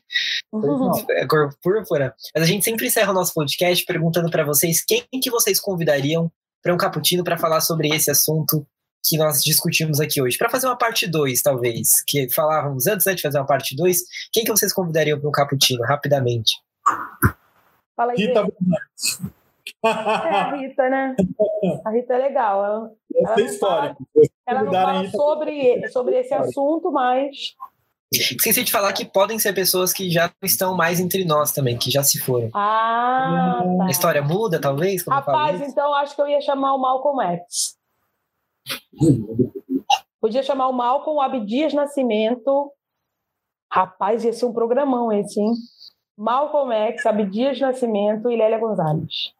Uhum. É cor púrpura. Mas a gente sempre encerra o nosso podcast perguntando para vocês quem que vocês convidariam para um cappuccino para falar sobre esse assunto que nós discutimos aqui hoje. Para fazer uma parte 2, talvez, que falávamos antes né, de fazer uma parte 2, quem que vocês convidariam para um cappuccino, rapidamente? Fala aí. Rita Bernardes. É, a Rita, né? A Rita é legal. Ela, ela é história. Ela não fala sobre, sobre esse assunto, mas. Esqueci de falar que podem ser pessoas que já estão mais entre nós também, que já se foram. Ah, tá. A história muda, talvez? Rapaz, então acho que eu ia chamar o Malcolm X. Podia chamar o Malcolm, o Abdias Nascimento. Rapaz, ia ser um programão esse, hein? Malcolm X, Abdias Nascimento e Lélia Gonzalez.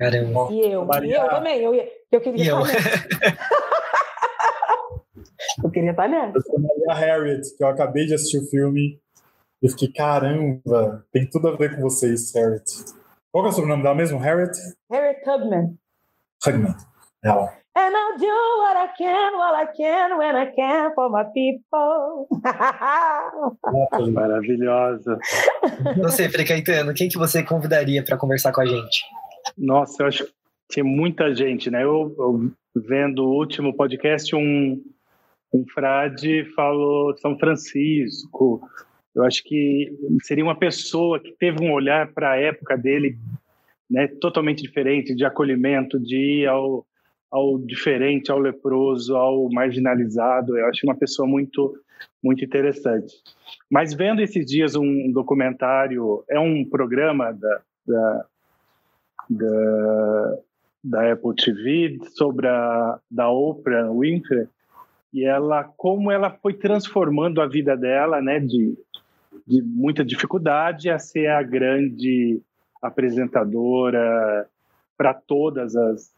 Caramba. E eu. E eu também. Eu, eu queria e eu. [laughs] eu queria estar nessa. Eu sou Maria Harriet, que eu acabei de assistir o filme e fiquei, caramba, tem tudo a ver com vocês, Harriet. Qual que é o sobrenome dela mesmo? Harriet? Harriet Tubman. Tubman. Ela. And I'll do what I can, what I can, when I can for my people. [laughs] Maravilhosa. Você, Frei Caetano, quem que você convidaria para conversar com a gente? Nossa, eu acho que tinha muita gente, né? Eu, eu vendo o último podcast, um, um frade falou São Francisco. Eu acho que seria uma pessoa que teve um olhar para a época dele, né, totalmente diferente, de acolhimento, de ir ao, ao diferente, ao leproso, ao marginalizado. Eu acho uma pessoa muito, muito interessante. Mas vendo esses dias um documentário, é um programa da, da, da, da Apple TV sobre a da Oprah Winfrey e ela como ela foi transformando a vida dela, né, de, de muita dificuldade a ser a grande apresentadora para todas as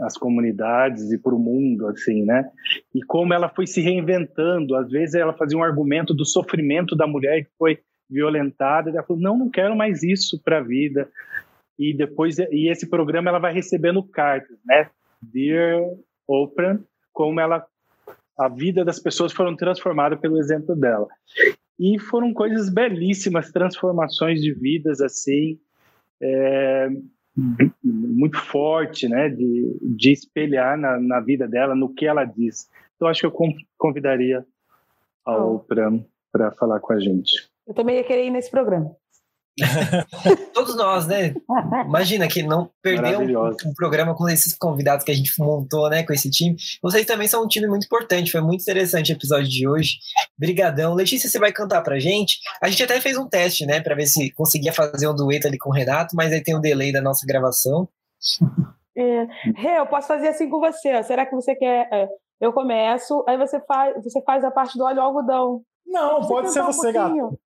as comunidades e para o mundo, assim, né? E como ela foi se reinventando. Às vezes ela fazia um argumento do sofrimento da mulher que foi violentada. Ela falou: não, não quero mais isso para a vida. E depois, e esse programa ela vai recebendo cartas, né? Dear Oprah, como ela, a vida das pessoas foram transformadas pelo exemplo dela. E foram coisas belíssimas, transformações de vidas assim. É, muito forte, né, de, de espelhar na, na vida dela, no que ela diz. Então, acho que eu convidaria a. Oprah para falar com a gente. Eu também ia querer ir nesse programa. [laughs] Todos nós, né? Imagina que não perder um, um programa com esses convidados que a gente montou, né, com esse time. Vocês também são um time muito importante, foi muito interessante o episódio de hoje. Brigadão. Letícia, você vai cantar pra gente? A gente até fez um teste, né, pra ver se conseguia fazer um dueto ali com o Renato, mas aí tem o delay da nossa gravação. É. Rê, eu posso fazer assim com você. ó. Será que você quer? é, eu começo, aí você faz, você faz a parte do óleo algodão. Não, pode ser cantar um você, gato.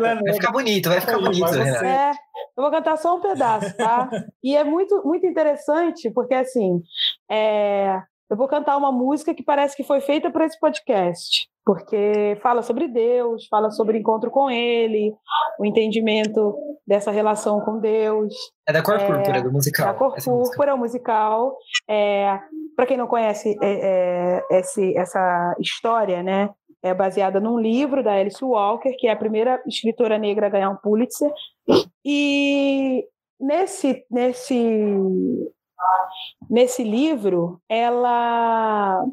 Vai ficar bonito, vai ficar bonito. É, eu vou cantar só um pedaço, tá? [laughs] E é muito, muito interessante, porque assim, é, eu vou cantar uma música que parece que foi feita para esse podcast, porque fala sobre Deus, fala sobre encontro com Ele, o entendimento dessa relação com Deus, É da cor É, púrpura, do musical. da cor música. púrpura, o musical. É, para quem não conhece é, é, esse, essa história, né? É baseada num livro da Alice Walker, que é a primeira escritora negra a ganhar um Pulitzer. E nesse, nesse, nesse livro, ela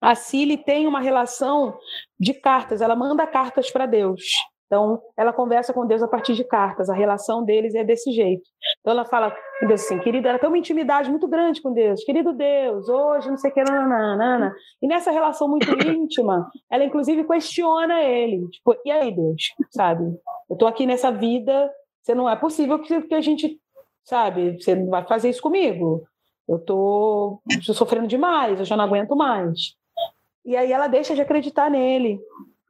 a Cilly tem uma relação de cartas, ela manda cartas para Deus. Então, ela conversa com Deus a partir de cartas, a relação deles é desse jeito. Então, ela fala com Deus assim, querido, ela tem uma intimidade muito grande com Deus. Querido Deus, hoje não sei o que, nananana. E nessa relação muito [coughs] íntima, ela inclusive questiona ele. Tipo, e aí, Deus, sabe? Eu tô aqui nessa vida, você não é possível que, que a gente, sabe, você não vai fazer isso comigo. Eu tô, tô sofrendo demais, eu já não aguento mais. E aí ela deixa de acreditar nele.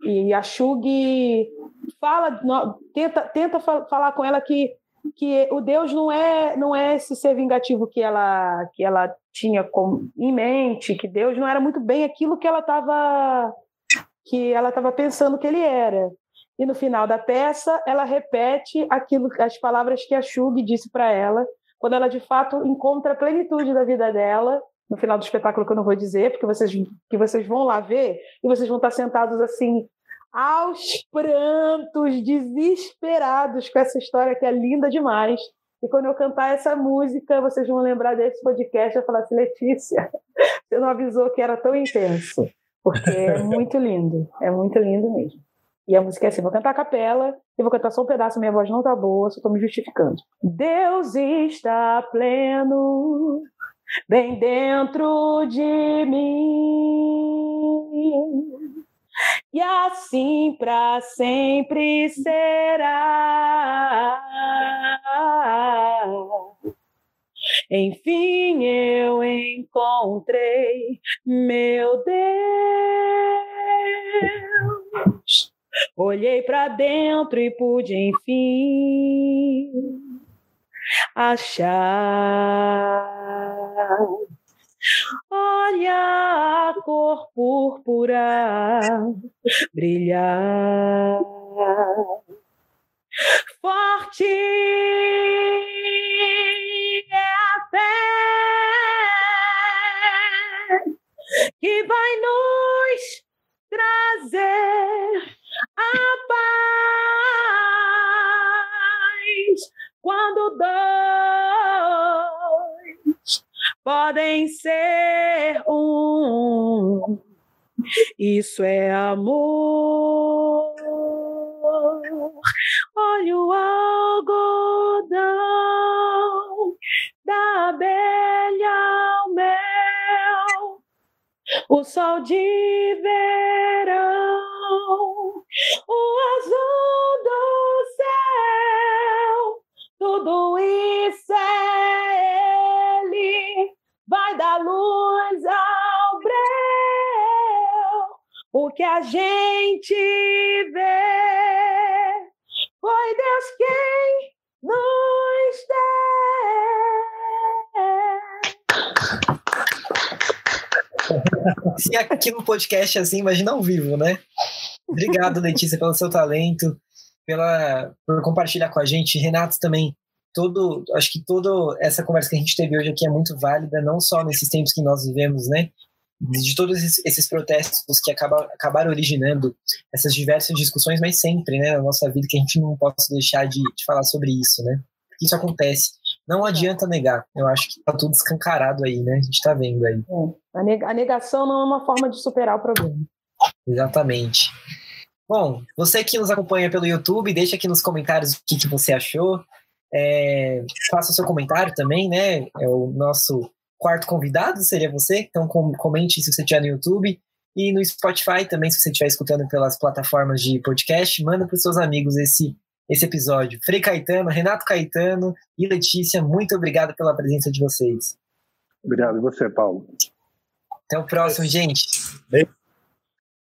E a Shug fala, tenta, tenta fa- falar com ela que, que o Deus não é não é esse ser vingativo que ela que ela tinha com, em mente, que Deus não era muito bem aquilo que ela estava que ela estava pensando que ele era. E no final da peça, ela repete aquilo, as palavras que a Shug disse para ela, quando ela de fato encontra a plenitude da vida dela, no final do espetáculo que eu não vou dizer, porque vocês, que vocês vão lá ver, e vocês vão estar sentados assim, aos prantos, desesperados com essa história que é linda demais. E quando eu cantar essa música, vocês vão lembrar desse podcast e falar assim, Letícia, você não avisou que era tão intenso. Porque é [laughs] muito lindo, é muito lindo mesmo. E a música é assim: vou cantar a capela e vou cantar só um pedaço, minha voz não tá boa, só estou me justificando. Deus está pleno, bem dentro de mim. E assim para sempre será. Enfim eu encontrei meu Deus. Olhei para dentro e pude enfim achar. Olha a cor púrpura brilhar. Forte que vai nos trazer a paz quando dois podem ser um. Isso é amor. Olha o algodão da abelha o sol de verão, gente vê foi Deus quem nos deu. Se aqui no podcast é assim, imagina ao vivo, né? Obrigado, Letícia, pelo seu talento, pela, por compartilhar com a gente. Renato também, todo, acho que toda essa conversa que a gente teve hoje aqui é muito válida, não só nesses tempos que nós vivemos, né? De todos esses, protestos que acaba, acabaram originando essas diversas discussões, mas sempre, né, na nossa vida, que a gente não possa deixar de, de falar sobre isso, né? Isso acontece. Não adianta negar. Eu acho que tá tudo escancarado aí, né? A gente tá vendo aí. É. A negação não é uma forma de superar o problema. Exatamente. Bom, você que nos acompanha pelo YouTube, deixa aqui nos comentários o que, que você achou. É, faça o seu comentário também, né? É o nosso quarto convidado, seria você. Então comente se você estiver no YouTube. E no Spotify também, se você estiver escutando pelas plataformas de podcast, manda para os seus amigos esse esse episódio. Frei Caetano, Renato Caetano e Letícia, muito obrigado pela presença de vocês. Obrigado e você, Paulo. Até o próximo, gente. Beijo.